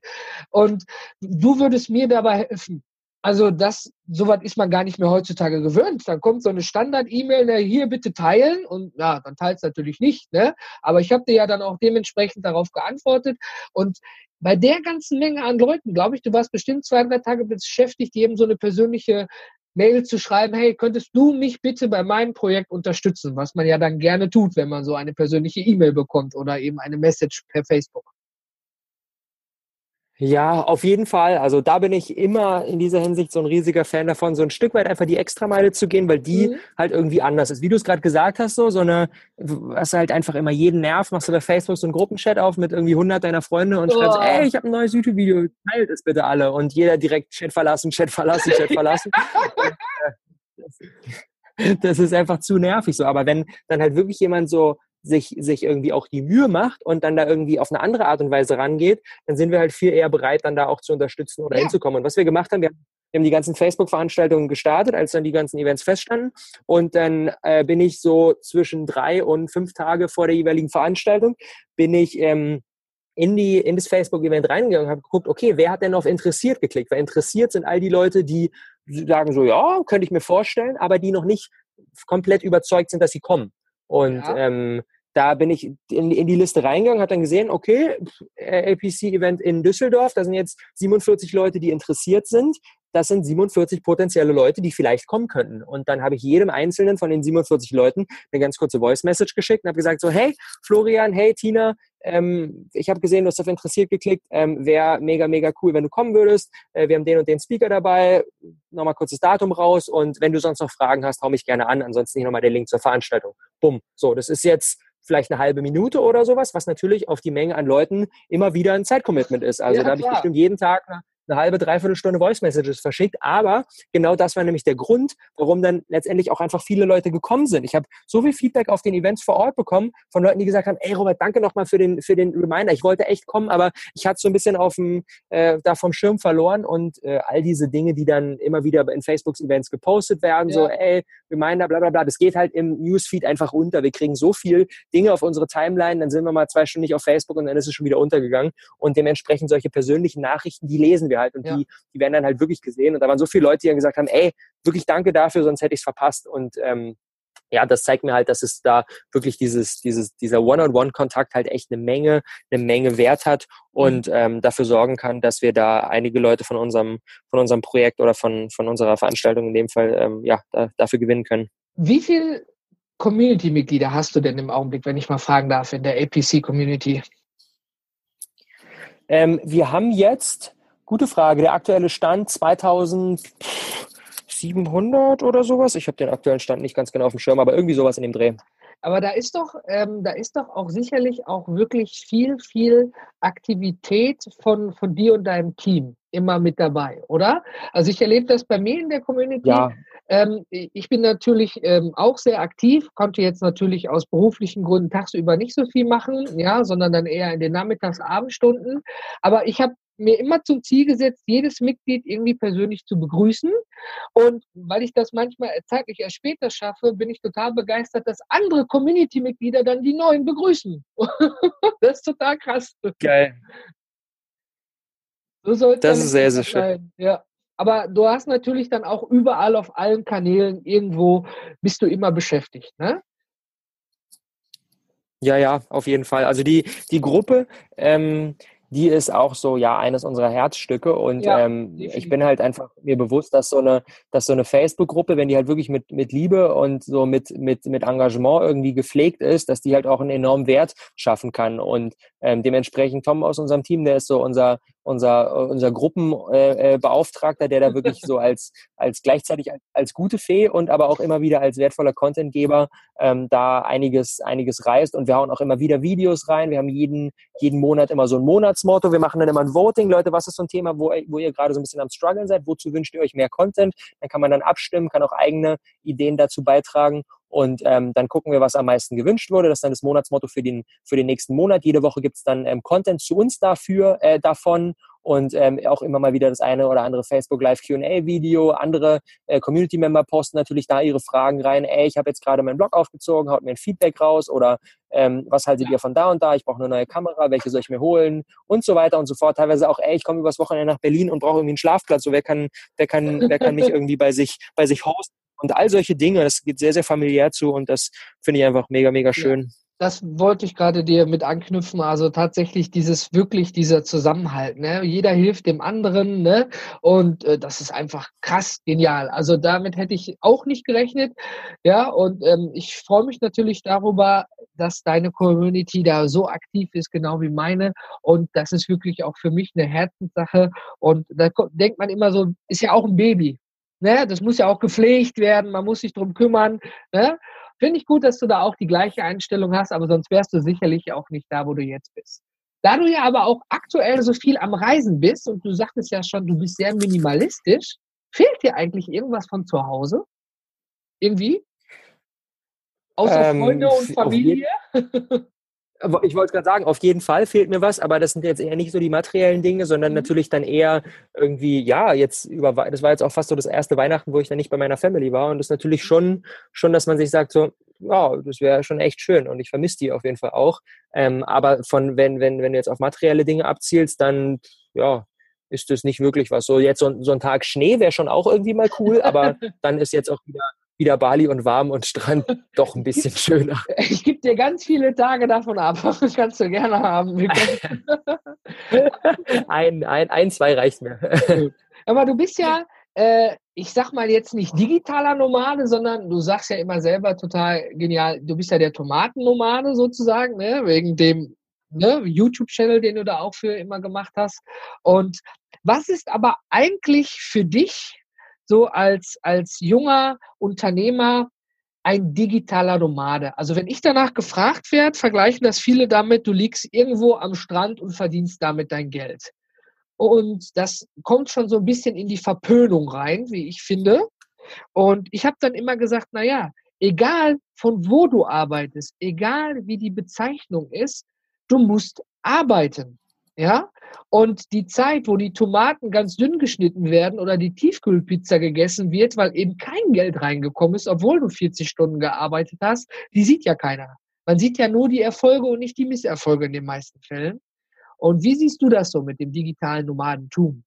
Speaker 2: und du würdest mir dabei helfen. Also das, sowas ist man gar nicht mehr heutzutage gewöhnt. Dann kommt so eine Standard-E-Mail, hier bitte teilen und ja, dann teilst natürlich nicht, ne? Aber ich habe dir ja dann auch dementsprechend darauf geantwortet und bei der ganzen Menge an Leuten, glaube ich, du warst bestimmt zwei, drei Tage beschäftigt, jedem so eine persönliche Mail zu schreiben, hey, könntest du mich bitte bei meinem Projekt unterstützen, was man ja dann gerne tut, wenn man so eine persönliche E-Mail bekommt oder eben eine Message per Facebook.
Speaker 3: Ja, auf jeden Fall. Also da bin ich immer in dieser Hinsicht so ein riesiger Fan davon, so ein Stück weit einfach die Extrameile zu gehen, weil die mhm. halt irgendwie anders ist. Wie du es gerade gesagt hast, so, so eine, was halt einfach immer jeden Nerv, machst du bei Facebook so einen Gruppenchat auf mit irgendwie 100 deiner Freunde und oh. schreibst, ey, ich habe ein neues YouTube-Video, teilt es bitte alle. Und jeder direkt Chat verlassen, Chat verlassen, Chat verlassen. (laughs) Äh, das ist einfach zu nervig so. Aber wenn dann halt wirklich jemand so sich, sich irgendwie auch die Mühe macht und dann da irgendwie auf eine andere Art und Weise rangeht, dann sind wir halt viel eher bereit, dann da auch zu unterstützen oder ja. hinzukommen. Und was wir gemacht haben, wir haben die ganzen Facebook-Veranstaltungen gestartet, als dann die ganzen Events feststanden. Und dann äh, bin ich so zwischen drei und fünf Tage vor der jeweiligen Veranstaltung, bin ich ähm, in, die, in das Facebook-Event reingegangen und habe geguckt, okay, wer hat denn auf interessiert geklickt? Weil interessiert sind all die Leute, die sagen so, ja, könnte ich mir vorstellen, aber die noch nicht komplett überzeugt sind, dass sie kommen. Und ja. ähm, da bin ich in, in die Liste reingegangen, habe dann gesehen, okay, APC-Event in Düsseldorf, da sind jetzt 47 Leute, die interessiert sind. Das sind 47 potenzielle Leute, die vielleicht kommen könnten. Und dann habe ich jedem einzelnen von den 47 Leuten eine ganz kurze Voice-Message geschickt und habe gesagt so, hey, Florian, hey, Tina, ähm, ich habe gesehen, du hast auf interessiert geklickt, ähm, wäre mega, mega cool, wenn du kommen würdest. Äh, wir haben den und den Speaker dabei, nochmal kurzes Datum raus und wenn du sonst noch Fragen hast, hau mich gerne an, ansonsten hier nochmal der Link zur Veranstaltung. Bumm. So, das ist jetzt vielleicht eine halbe Minute oder sowas, was natürlich auf die Menge an Leuten immer wieder ein Zeitcommitment ist. Also ja, da habe ich bestimmt jeden Tag eine halbe, dreiviertel Stunde Voice Messages verschickt. Aber genau das war nämlich der Grund, warum dann letztendlich auch einfach viele Leute gekommen sind. Ich habe so viel Feedback auf den Events vor Ort bekommen von Leuten, die gesagt haben, ey Robert, danke nochmal für den, für den Reminder. Ich wollte echt kommen, aber ich hatte so ein bisschen auf dem, äh, da vom Schirm verloren und äh, all diese Dinge, die dann immer wieder in Facebooks Events gepostet werden, ja. so, ey, Reminder, bla, bla, bla, das geht halt im Newsfeed einfach unter. Wir kriegen so viel Dinge auf unsere Timeline, dann sind wir mal zwei Stunden nicht auf Facebook und dann ist es schon wieder untergegangen und dementsprechend solche persönlichen Nachrichten, die lesen wir halt und ja. die, die werden dann halt wirklich gesehen. Und da waren so viele Leute, die dann gesagt haben, ey, wirklich danke dafür, sonst hätte ich es verpasst. Und ähm, ja, das zeigt mir halt, dass es da wirklich dieses, dieses, dieser One-on-One-Kontakt halt echt eine Menge, eine Menge Wert hat und mhm. ähm, dafür sorgen kann, dass wir da einige Leute von unserem, von unserem Projekt oder von, von unserer Veranstaltung in dem Fall ähm, ja, da, dafür gewinnen können.
Speaker 2: Wie viele Community-Mitglieder hast du denn im Augenblick, wenn ich mal fragen darf, in der APC-Community?
Speaker 3: Ähm, wir haben jetzt Gute Frage. Der aktuelle Stand 2700 oder sowas. Ich habe den aktuellen Stand nicht ganz genau auf dem Schirm, aber irgendwie sowas in dem Dreh.
Speaker 2: Aber da ist doch, ähm, da ist doch auch sicherlich auch wirklich viel, viel Aktivität von, von dir und deinem Team immer mit dabei, oder? Also ich erlebe das bei mir in der Community.
Speaker 3: Ja.
Speaker 2: ähm, ich bin natürlich ähm, auch sehr aktiv, konnte jetzt natürlich aus beruflichen Gründen tagsüber nicht so viel machen, ja, sondern dann eher in den Nachmittags-Abendstunden. Aber ich habe mir immer zum Ziel gesetzt, jedes Mitglied irgendwie persönlich zu begrüßen. Und weil ich das manchmal zeitlich erst später schaffe, bin ich total begeistert, dass andere Community-Mitglieder dann die neuen begrüßen. (laughs) das ist total krass.
Speaker 3: Geil. So das ist sehr, sehr schön.
Speaker 2: Ja. Aber du hast natürlich dann auch überall auf allen Kanälen irgendwo bist du immer beschäftigt, ne?
Speaker 3: Ja, ja, auf jeden Fall. Also die, die Gruppe, ähm, die ist auch so, ja, eines unserer Herzstücke. Und ja, ähm, ich bin halt einfach mir bewusst, dass so eine, dass so eine Facebook-Gruppe, wenn die halt wirklich mit, mit Liebe und so mit, mit, mit Engagement irgendwie gepflegt ist, dass die halt auch einen enormen Wert schaffen kann. Und ähm, dementsprechend Tom aus unserem Team, der ist so unser, unser, unser Gruppenbeauftragter, äh, der da wirklich so als, als gleichzeitig als, als gute Fee und aber auch immer wieder als wertvoller Contentgeber ähm, da einiges, einiges reißt. Und wir hauen auch immer wieder Videos rein. Wir haben jeden, jeden Monat immer so ein Monatsmotto. Wir machen dann immer ein Voting. Leute, was ist so ein Thema, wo, wo ihr gerade so ein bisschen am struggeln seid? Wozu wünscht ihr euch mehr Content? Dann kann man dann abstimmen, kann auch eigene Ideen dazu beitragen. Und ähm, dann gucken wir, was am meisten gewünscht wurde. Das ist dann das Monatsmotto für den, für den nächsten Monat. Jede Woche gibt es dann ähm, Content zu uns dafür, äh, davon und ähm, auch immer mal wieder das eine oder andere Facebook Live Q&A-Video. Andere äh, Community-Member posten natürlich da ihre Fragen rein. Ey, ich habe jetzt gerade meinen Blog aufgezogen, haut mir ein Feedback raus oder ähm, was haltet ihr von da und da? Ich brauche eine neue Kamera, welche soll ich mir holen und so weiter und so fort. Teilweise auch, ey, ich komme übers Wochenende nach Berlin und brauche irgendwie einen Schlafplatz. So wer kann, wer kann, wer kann mich (laughs) irgendwie bei sich, bei sich hosten? Und all solche Dinge. Das geht sehr, sehr familiär zu und das finde ich einfach mega, mega schön. Ja,
Speaker 2: das wollte ich gerade dir mit anknüpfen. Also tatsächlich dieses wirklich dieser Zusammenhalt. Ne? Jeder hilft dem anderen, ne? Und äh, das ist einfach krass genial. Also damit hätte ich auch nicht gerechnet. Ja, und ähm, ich freue mich natürlich darüber, dass deine Community da so aktiv ist, genau wie meine. Und das ist wirklich auch für mich eine Herzenssache. Und da denkt man immer so, ist ja auch ein Baby. Ne? Das muss ja auch gepflegt werden, man muss sich drum kümmern. Ne? Finde ich gut, dass du da auch die gleiche Einstellung hast, aber sonst wärst du sicherlich auch nicht da, wo du jetzt bist. Da du ja aber auch aktuell so viel am Reisen bist und du sagtest ja schon, du bist sehr minimalistisch, fehlt dir eigentlich irgendwas von zu Hause? Irgendwie? Außer ähm, Freunde und Familie? (laughs)
Speaker 3: Ich wollte gerade sagen, auf jeden Fall fehlt mir was, aber das sind jetzt eher nicht so die materiellen Dinge, sondern mhm. natürlich dann eher irgendwie, ja, jetzt über, das war jetzt auch fast so das erste Weihnachten, wo ich dann nicht bei meiner Family war und das ist natürlich schon, schon, dass man sich sagt so, ja, das wäre schon echt schön und ich vermisse die auf jeden Fall auch. Ähm, aber von, wenn, wenn, wenn du jetzt auf materielle Dinge abzielst, dann, ja, ist das nicht wirklich was. So jetzt so, so ein Tag Schnee wäre schon auch irgendwie mal cool, aber (laughs) dann ist jetzt auch wieder wieder Bali und warm und Strand doch ein bisschen (laughs) schöner.
Speaker 2: Ich gebe dir ganz viele Tage davon ab. (laughs) Das kannst du gerne haben.
Speaker 3: ein, ein, ein, zwei reicht mir.
Speaker 2: Aber du bist ja, äh, ich sag mal jetzt nicht digitaler Nomade, sondern du sagst ja immer selber total genial, du bist ja der Tomatennomade sozusagen, ne? wegen dem ne, YouTube-Channel, den du da auch für immer gemacht hast. Und was ist aber eigentlich für dich so als, als junger Unternehmer ein digitaler Nomade. Also wenn ich danach gefragt werde, vergleichen das viele damit, du liegst irgendwo am Strand und verdienst damit dein Geld. Und das kommt schon so ein bisschen in die Verpönung rein, wie ich finde. Und ich habe dann immer gesagt, na ja, egal von wo du arbeitest, egal wie die Bezeichnung ist, du musst arbeiten. Ja? Und die Zeit, wo die Tomaten ganz dünn geschnitten werden oder die Tiefkühlpizza gegessen wird, weil eben kein Geld reingekommen ist, obwohl du 40 Stunden gearbeitet hast, die sieht ja keiner. Man sieht ja nur die Erfolge und nicht die Misserfolge in den meisten Fällen. Und wie siehst du das so mit dem digitalen Nomadentum?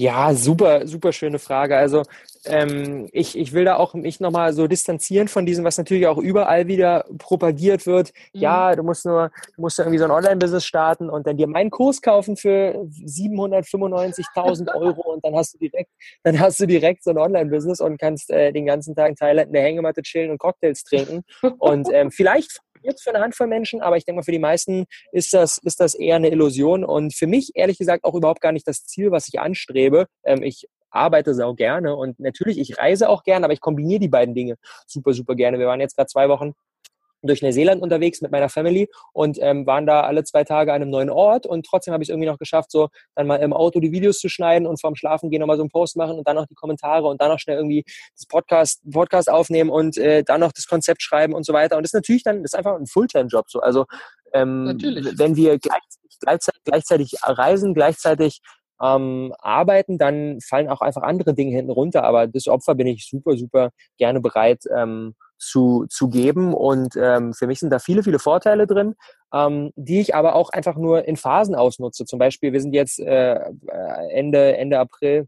Speaker 3: Ja, super, super schöne Frage. Also ähm, ich, ich will da auch mich nochmal so distanzieren von diesem, was natürlich auch überall wieder propagiert wird. Mhm. Ja, du musst nur, du musst irgendwie so ein Online-Business starten und dann dir meinen Kurs kaufen für 795.000 Euro und dann hast du direkt, dann hast du direkt so ein Online-Business und kannst äh, den ganzen Tag in Thailand in der Hängematte chillen und Cocktails trinken. (laughs) Und ähm, vielleicht jetzt für eine Handvoll Menschen, aber ich denke mal, für die meisten ist das, ist das eher eine Illusion und für mich ehrlich gesagt auch überhaupt gar nicht das Ziel, was ich anstrebe. Ähm, ich arbeite sau gerne und natürlich, ich reise auch gerne, aber ich kombiniere die beiden Dinge super, super gerne. Wir waren jetzt gerade zwei Wochen durch Neuseeland unterwegs mit meiner Family und ähm, waren da alle zwei Tage an einem neuen Ort und trotzdem habe ich es irgendwie noch geschafft, so dann mal im Auto die Videos zu schneiden und vorm Schlafen gehen nochmal so einen Post machen und dann noch die Kommentare und dann noch schnell irgendwie das Podcast, Podcast aufnehmen und äh, dann noch das Konzept schreiben und so weiter. Und das ist natürlich dann, das ist einfach ein Fulltime-Job so. Also ähm, wenn wir gleichzeitig, gleichzeitig, gleichzeitig reisen, gleichzeitig ähm, arbeiten, dann fallen auch einfach andere Dinge hinten runter. Aber das Opfer bin ich super, super gerne bereit ähm, zu, zu geben. Und ähm, für mich sind da viele, viele Vorteile drin, ähm, die ich aber auch einfach nur in Phasen ausnutze. Zum Beispiel, wir sind jetzt äh, Ende, Ende April,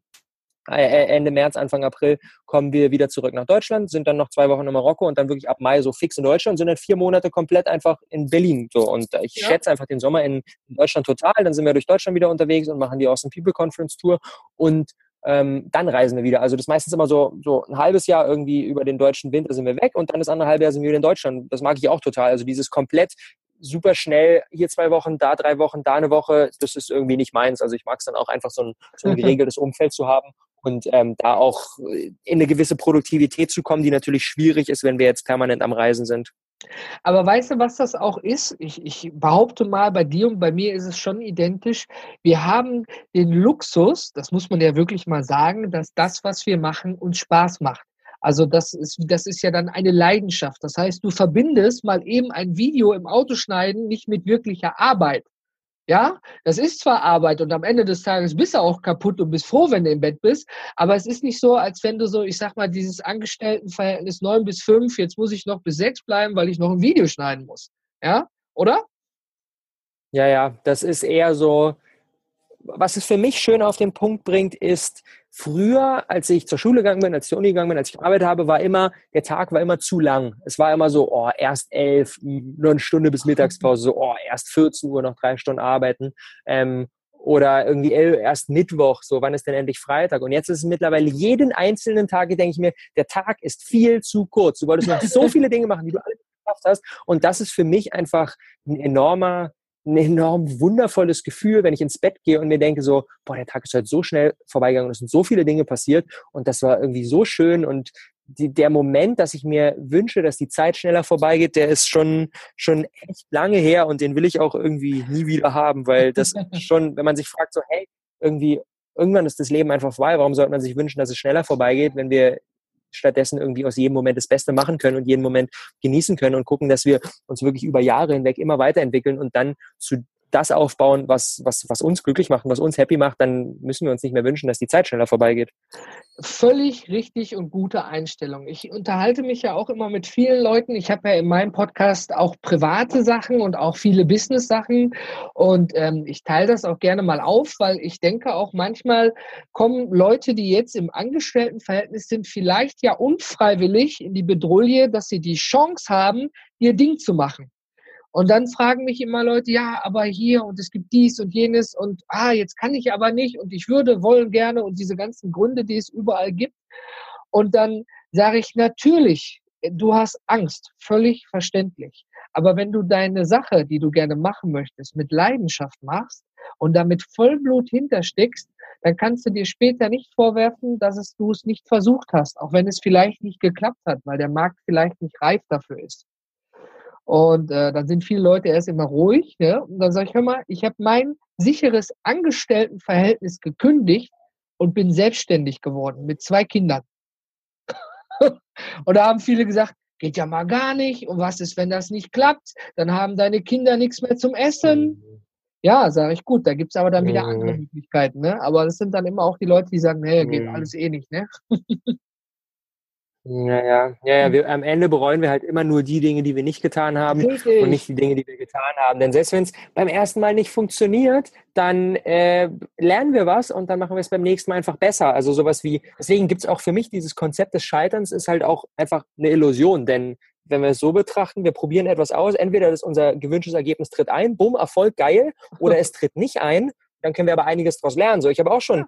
Speaker 3: äh, äh, Ende März, Anfang April kommen wir wieder zurück nach Deutschland, sind dann noch zwei Wochen in Marokko und dann wirklich ab Mai so fix in Deutschland, sind dann vier Monate komplett einfach in Berlin. So. Und ich ja. schätze einfach den Sommer in, Deutschland total. Dann sind wir durch Deutschland wieder unterwegs und machen die Awesome People Conference Tour und ähm, dann reisen wir wieder. Also das ist meistens immer so, so ein halbes Jahr irgendwie über den deutschen Winter sind wir weg und dann das andere halbe Jahr sind wir wieder in Deutschland. Das mag ich auch total. Also dieses komplett super schnell, hier zwei Wochen, da drei Wochen, da eine Woche, das ist irgendwie nicht meins. Also ich mag es dann auch einfach so ein, so ein (laughs) geregeltes Umfeld zu haben und ähm, da auch in eine gewisse Produktivität zu kommen, die natürlich schwierig ist, wenn wir jetzt permanent am Reisen sind.
Speaker 2: Aber weißt du, was das auch ist? Ich, ich, behaupte mal, bei dir und bei mir ist es schon identisch. Wir haben den Luxus, das muss man ja wirklich mal sagen, dass das, was wir machen, uns Spaß macht. Also das ist, das ist ja dann eine Leidenschaft. Das heißt, du verbindest mal eben ein Video im Auto schneiden nicht mit wirklicher Arbeit. Ja, das ist zwar Arbeit und am Ende des Tages bist du auch kaputt und bist froh, wenn du im Bett bist, aber es ist nicht so, als wenn du so, ich sag mal, dieses Angestelltenverhältnis neun bis fünf, jetzt muss ich noch bis sechs bleiben, weil ich noch ein Video schneiden muss. Ja, oder?
Speaker 3: Ja, ja, das ist eher so, was es für mich schön auf den Punkt bringt, ist, früher, als ich zur Schule gegangen bin, als ich zur Uni gegangen bin, als ich gearbeitet habe, war immer, der Tag war immer zu lang. Es war immer so, oh, erst elf, nur eine Stunde bis Mittagspause, so, oh, erst 14 Uhr noch drei Stunden arbeiten. Ähm, oder irgendwie erst Mittwoch, so, wann ist denn endlich Freitag? Und jetzt ist es mittlerweile jeden einzelnen Tag, denke ich mir, der Tag ist viel zu kurz. Du wolltest noch so (laughs) viele Dinge machen, die du alle geschafft hast. Und das ist für mich einfach ein enormer ein enorm wundervolles Gefühl, wenn ich ins Bett gehe und mir denke so, boah, der Tag ist heute so schnell vorbeigegangen und es sind so viele Dinge passiert und das war irgendwie so schön und die, der Moment, dass ich mir wünsche, dass die Zeit schneller vorbeigeht, der ist schon, schon echt lange her und den will ich auch irgendwie nie wieder haben, weil das (laughs) schon, wenn man sich fragt so, hey, irgendwie, irgendwann ist das Leben einfach vorbei, warum sollte man sich wünschen, dass es schneller vorbeigeht, wenn wir stattdessen irgendwie aus jedem Moment das Beste machen können und jeden Moment genießen können und gucken, dass wir uns wirklich über Jahre hinweg immer weiterentwickeln und dann zu das aufbauen, was, was, was uns glücklich macht und was uns happy macht, dann müssen wir uns nicht mehr wünschen, dass die Zeit schneller vorbeigeht.
Speaker 2: Völlig richtig und gute Einstellung. Ich unterhalte mich ja auch immer mit vielen Leuten. Ich habe ja in meinem Podcast auch private Sachen und auch viele Business-Sachen. Und ähm, ich teile das auch gerne mal auf, weil ich denke auch manchmal kommen Leute, die jetzt im Angestelltenverhältnis sind, vielleicht ja unfreiwillig in die Bedrohung, dass sie die Chance haben, ihr Ding zu machen. Und dann fragen mich immer Leute, ja, aber hier und es gibt dies und jenes und ah, jetzt kann ich aber nicht und ich würde, wollen gerne und diese ganzen Gründe, die es überall gibt. Und dann sage ich natürlich, du hast Angst, völlig verständlich. Aber wenn du deine Sache, die du gerne machen möchtest, mit Leidenschaft machst und damit Vollblut hintersteckst, dann kannst du dir später nicht vorwerfen, dass es, du es nicht versucht hast, auch wenn es vielleicht nicht geklappt hat, weil der Markt vielleicht nicht reif dafür ist. Und äh, dann sind viele Leute erst immer ruhig. Ne? Und dann sage ich, hör mal, ich habe mein sicheres Angestelltenverhältnis gekündigt und bin selbstständig geworden mit zwei Kindern. (laughs) und da haben viele gesagt, geht ja mal gar nicht. Und was ist, wenn das nicht klappt? Dann haben deine Kinder nichts mehr zum Essen. Mhm. Ja, sage ich, gut, da gibt's aber dann wieder andere mhm. Möglichkeiten. Ne? Aber das sind dann immer auch die Leute, die sagen, nee, geht mhm. alles eh nicht. Ne? (laughs)
Speaker 3: Ja, ja, ja, ja. Wir, am Ende bereuen wir halt immer nur die Dinge, die wir nicht getan haben Richtig. und nicht die Dinge, die wir getan haben. Denn selbst wenn es beim ersten Mal nicht funktioniert, dann äh, lernen wir was und dann machen wir es beim nächsten Mal einfach besser. Also sowas wie, deswegen gibt es auch für mich dieses Konzept des Scheiterns ist halt auch einfach eine Illusion, denn wenn wir es so betrachten, wir probieren etwas aus, entweder das unser gewünschtes Ergebnis tritt ein, bumm, Erfolg, geil, oder es tritt nicht ein, dann können wir aber einiges daraus lernen. So, ich habe auch schon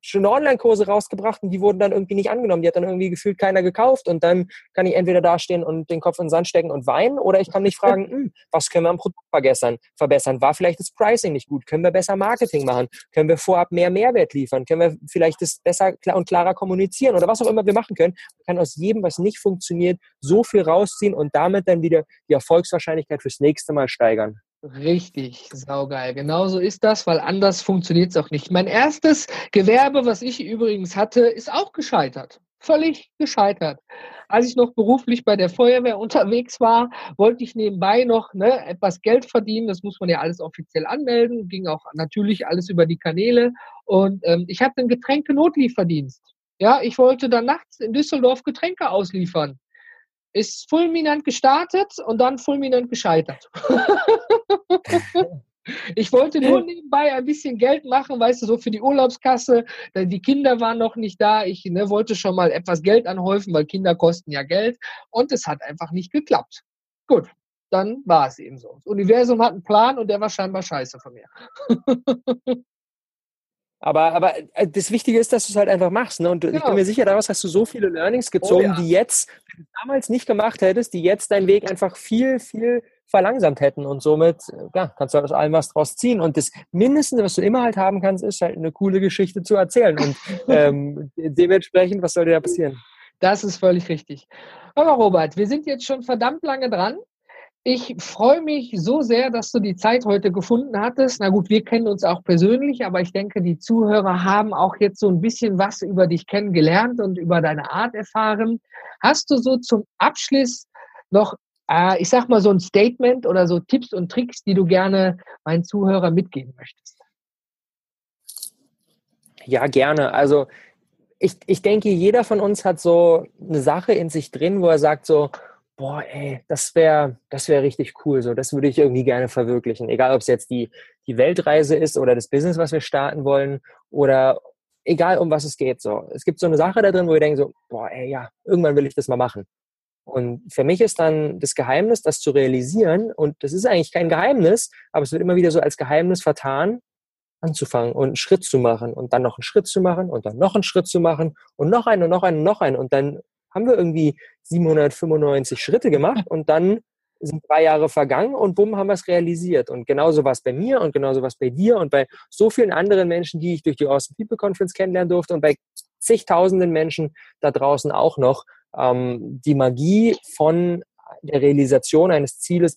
Speaker 3: schöne Online-Kurse rausgebracht und die wurden dann irgendwie nicht angenommen. Die hat dann irgendwie gefühlt keiner gekauft und dann kann ich entweder dastehen und den Kopf in den Sand stecken und weinen oder ich kann mich fragen, (laughs) hm, was können wir am Produkt verbessern? verbessern? War vielleicht das Pricing nicht gut? Können wir besser Marketing machen? Können wir vorab mehr Mehrwert liefern? Können wir vielleicht das besser und klarer kommunizieren oder was auch immer wir machen können? Man kann aus jedem, was nicht funktioniert, so viel rausziehen und damit dann wieder die Erfolgswahrscheinlichkeit fürs nächste Mal steigern.
Speaker 2: Richtig, saugeil. Genauso ist das, weil anders funktioniert es auch nicht. Mein erstes Gewerbe, was ich übrigens hatte, ist auch gescheitert. Völlig gescheitert. Als ich noch beruflich bei der Feuerwehr unterwegs war, wollte ich nebenbei noch ne, etwas Geld verdienen. Das muss man ja alles offiziell anmelden. Ging auch natürlich alles über die Kanäle. Und ähm, ich hatte einen Getränke-Notlieferdienst. Ja, ich wollte dann nachts in Düsseldorf Getränke ausliefern ist fulminant gestartet und dann fulminant gescheitert. (laughs) (laughs) ich wollte nur nebenbei ein bisschen Geld machen, weißt du, so für die Urlaubskasse. Die Kinder waren noch nicht da. Ich ne, wollte schon mal etwas Geld anhäufen, weil Kinder kosten ja Geld. Und es hat einfach nicht geklappt. Gut, dann war es eben so. Das Universum hat einen Plan und der war scheinbar scheiße von mir. (laughs)
Speaker 3: Aber, aber äh, das Wichtige ist, dass du es halt einfach machst. Ne? Und ja. ich bin mir sicher, daraus hast du so viele Learnings oh gezogen, oh, ja. die jetzt, wenn du damals nicht gemacht hättest, die jetzt deinen Weg einfach viel, viel verlangsamt hätten. Und somit äh, ja, kannst du aus allem was draus ziehen. Und das Mindeste, was du immer halt haben kannst, ist halt eine coole Geschichte zu erzählen. Und (laughs) ähm, dementsprechend, was soll dir da passieren?
Speaker 2: Das ist völlig richtig. Aber Robert, wir sind jetzt schon verdammt lange dran. Ich freue mich so sehr, dass du die Zeit heute gefunden hattest. Na gut, wir kennen uns auch persönlich, aber ich denke, die Zuhörer haben auch jetzt so ein bisschen was über dich kennengelernt und über deine Art erfahren. Hast du so zum Abschluss noch, äh, ich sag mal, so ein Statement oder so Tipps und Tricks, die du gerne meinen Zuhörern mitgeben möchtest?
Speaker 3: Ja, gerne. Also ich, ich denke, jeder von uns hat so eine Sache in sich drin, wo er sagt so, boah, ey, das wäre das wär richtig cool. So, das würde ich irgendwie gerne verwirklichen. Egal, ob es jetzt die, die Weltreise ist oder das Business, was wir starten wollen oder egal, um was es geht. So, es gibt so eine Sache da drin, wo wir denken so, boah, ey, ja, irgendwann will ich das mal machen. Und für mich ist dann das Geheimnis, das zu realisieren, und das ist eigentlich kein Geheimnis, aber es wird immer wieder so als Geheimnis vertan, anzufangen und einen Schritt zu machen und dann noch einen Schritt zu machen und dann noch einen Schritt zu machen und noch einen und noch einen und noch einen und dann haben wir irgendwie 795 Schritte gemacht und dann sind drei Jahre vergangen und bumm, haben wir es realisiert. Und genauso war es bei mir und genauso war es bei dir und bei so vielen anderen Menschen, die ich durch die Awesome People Conference kennenlernen durfte und bei zigtausenden Menschen da draußen auch noch. Ähm, die Magie von der Realisation eines Zieles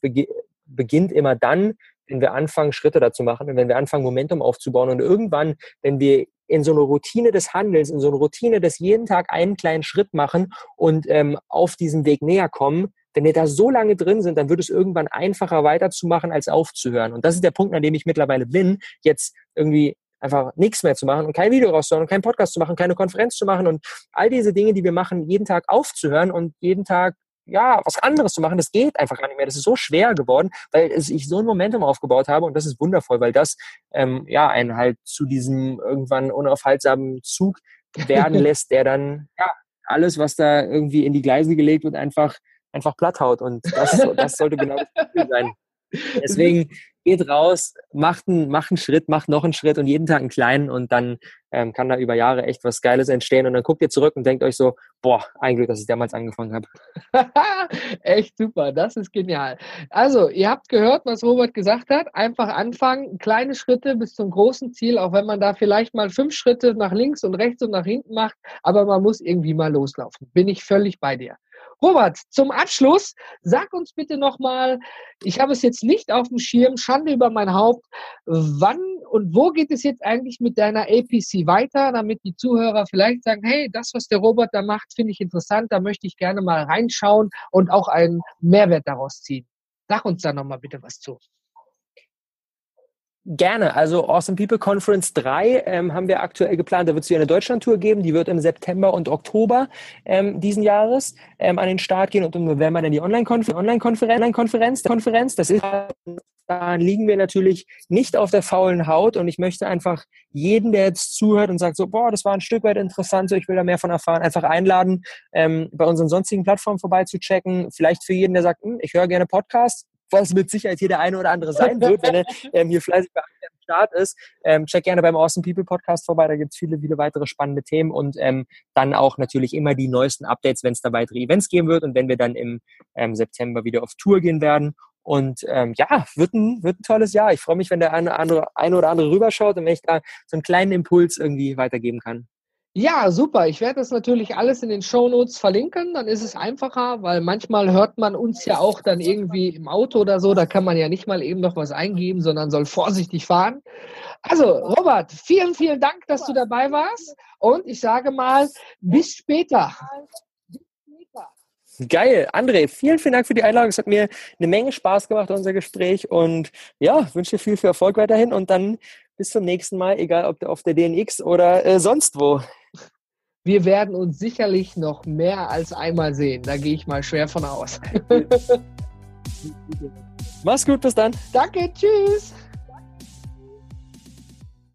Speaker 3: beginnt immer dann, wenn wir anfangen, Schritte dazu machen und wenn wir anfangen, Momentum aufzubauen und irgendwann, wenn wir in so eine Routine des Handels, in so eine Routine des jeden Tag einen kleinen Schritt machen und ähm, auf diesem Weg näher kommen, wenn wir da so lange drin sind, dann wird es irgendwann einfacher weiterzumachen, als aufzuhören. Und das ist der Punkt, an dem ich mittlerweile bin, jetzt irgendwie einfach nichts mehr zu machen und kein Video rauszuhauen und keinen Podcast zu machen, keine Konferenz zu machen und all diese Dinge, die wir machen, jeden Tag aufzuhören und jeden Tag ja, was anderes zu machen, das geht einfach gar nicht mehr. Das ist so schwer geworden, weil ich so ein Momentum aufgebaut habe und das ist wundervoll, weil das ähm, ja einen halt zu diesem irgendwann unaufhaltsamen Zug werden (laughs) lässt, der dann ja alles, was da irgendwie in die Gleise gelegt wird, einfach einfach platt haut und das, das sollte genau das Ziel sein. (laughs) Deswegen geht raus, macht einen, macht einen Schritt, macht noch einen Schritt und jeden Tag einen kleinen und dann ähm, kann da über Jahre echt was Geiles entstehen und dann guckt ihr zurück und denkt euch so, boah, ein Glück, dass ich damals angefangen habe. (laughs)
Speaker 2: echt super, das ist genial. Also, ihr habt gehört, was Robert gesagt hat, einfach anfangen, kleine Schritte bis zum großen Ziel, auch wenn man da vielleicht mal fünf Schritte nach links und rechts und nach hinten macht, aber man muss irgendwie mal loslaufen. Bin ich völlig bei dir. Robert, zum Abschluss, sag uns bitte nochmal, ich habe es jetzt nicht auf dem Schirm, Schande über mein Haupt, wann und wo geht es jetzt eigentlich mit deiner APC weiter, damit die Zuhörer vielleicht sagen, hey, das, was der Robert da macht, finde ich interessant, da möchte ich gerne mal reinschauen und auch einen Mehrwert daraus ziehen. Sag uns da nochmal bitte was zu.
Speaker 3: Gerne. Also Awesome People Conference 3 ähm, haben wir aktuell geplant. Da wird es wieder eine Deutschland-Tour geben. Die wird im September und Oktober ähm, diesen Jahres ähm, an den Start gehen und im November dann die Online-Konferenz. Online-Konferenz, Konferenz. Das ist, da liegen wir natürlich nicht auf der faulen Haut und ich möchte einfach jeden, der jetzt zuhört und sagt so, boah, das war ein Stück weit interessant, ich will da mehr von erfahren, einfach einladen, ähm, bei unseren sonstigen Plattformen vorbeizuchecken. Vielleicht für jeden, der sagt, hm, ich höre gerne Podcasts, was mit Sicherheit hier der eine oder andere sein wird, wenn er ähm, hier fleißig bei Start ist. Ähm, check gerne beim Awesome People Podcast vorbei. Da gibt es viele, viele weitere spannende Themen und ähm, dann auch natürlich immer die neuesten Updates, wenn es da weitere Events geben wird und wenn wir dann im ähm, September wieder auf Tour gehen werden. Und ähm, ja, wird ein, wird ein tolles Jahr. Ich freue mich, wenn der eine, andere, eine oder andere rüberschaut und wenn ich da so einen kleinen Impuls irgendwie weitergeben kann.
Speaker 2: Ja, super. Ich werde das natürlich alles in den Show Notes verlinken. Dann ist es einfacher, weil manchmal hört man uns ja auch dann irgendwie im Auto oder so. Da kann man ja nicht mal eben noch was eingeben, sondern soll vorsichtig fahren. Also, Robert, vielen, vielen Dank, dass du dabei warst. Und ich sage mal, bis später.
Speaker 3: Geil. André, vielen, vielen Dank für die Einladung. Es hat mir eine Menge Spaß gemacht, unser Gespräch. Und ja, wünsche dir viel, viel Erfolg weiterhin und dann bis zum nächsten Mal, egal ob auf der DNX oder äh, sonst wo.
Speaker 2: Wir werden uns sicherlich noch mehr als einmal sehen. Da gehe ich mal schwer von aus. (laughs)
Speaker 3: Mach's gut, bis dann.
Speaker 2: Danke, tschüss.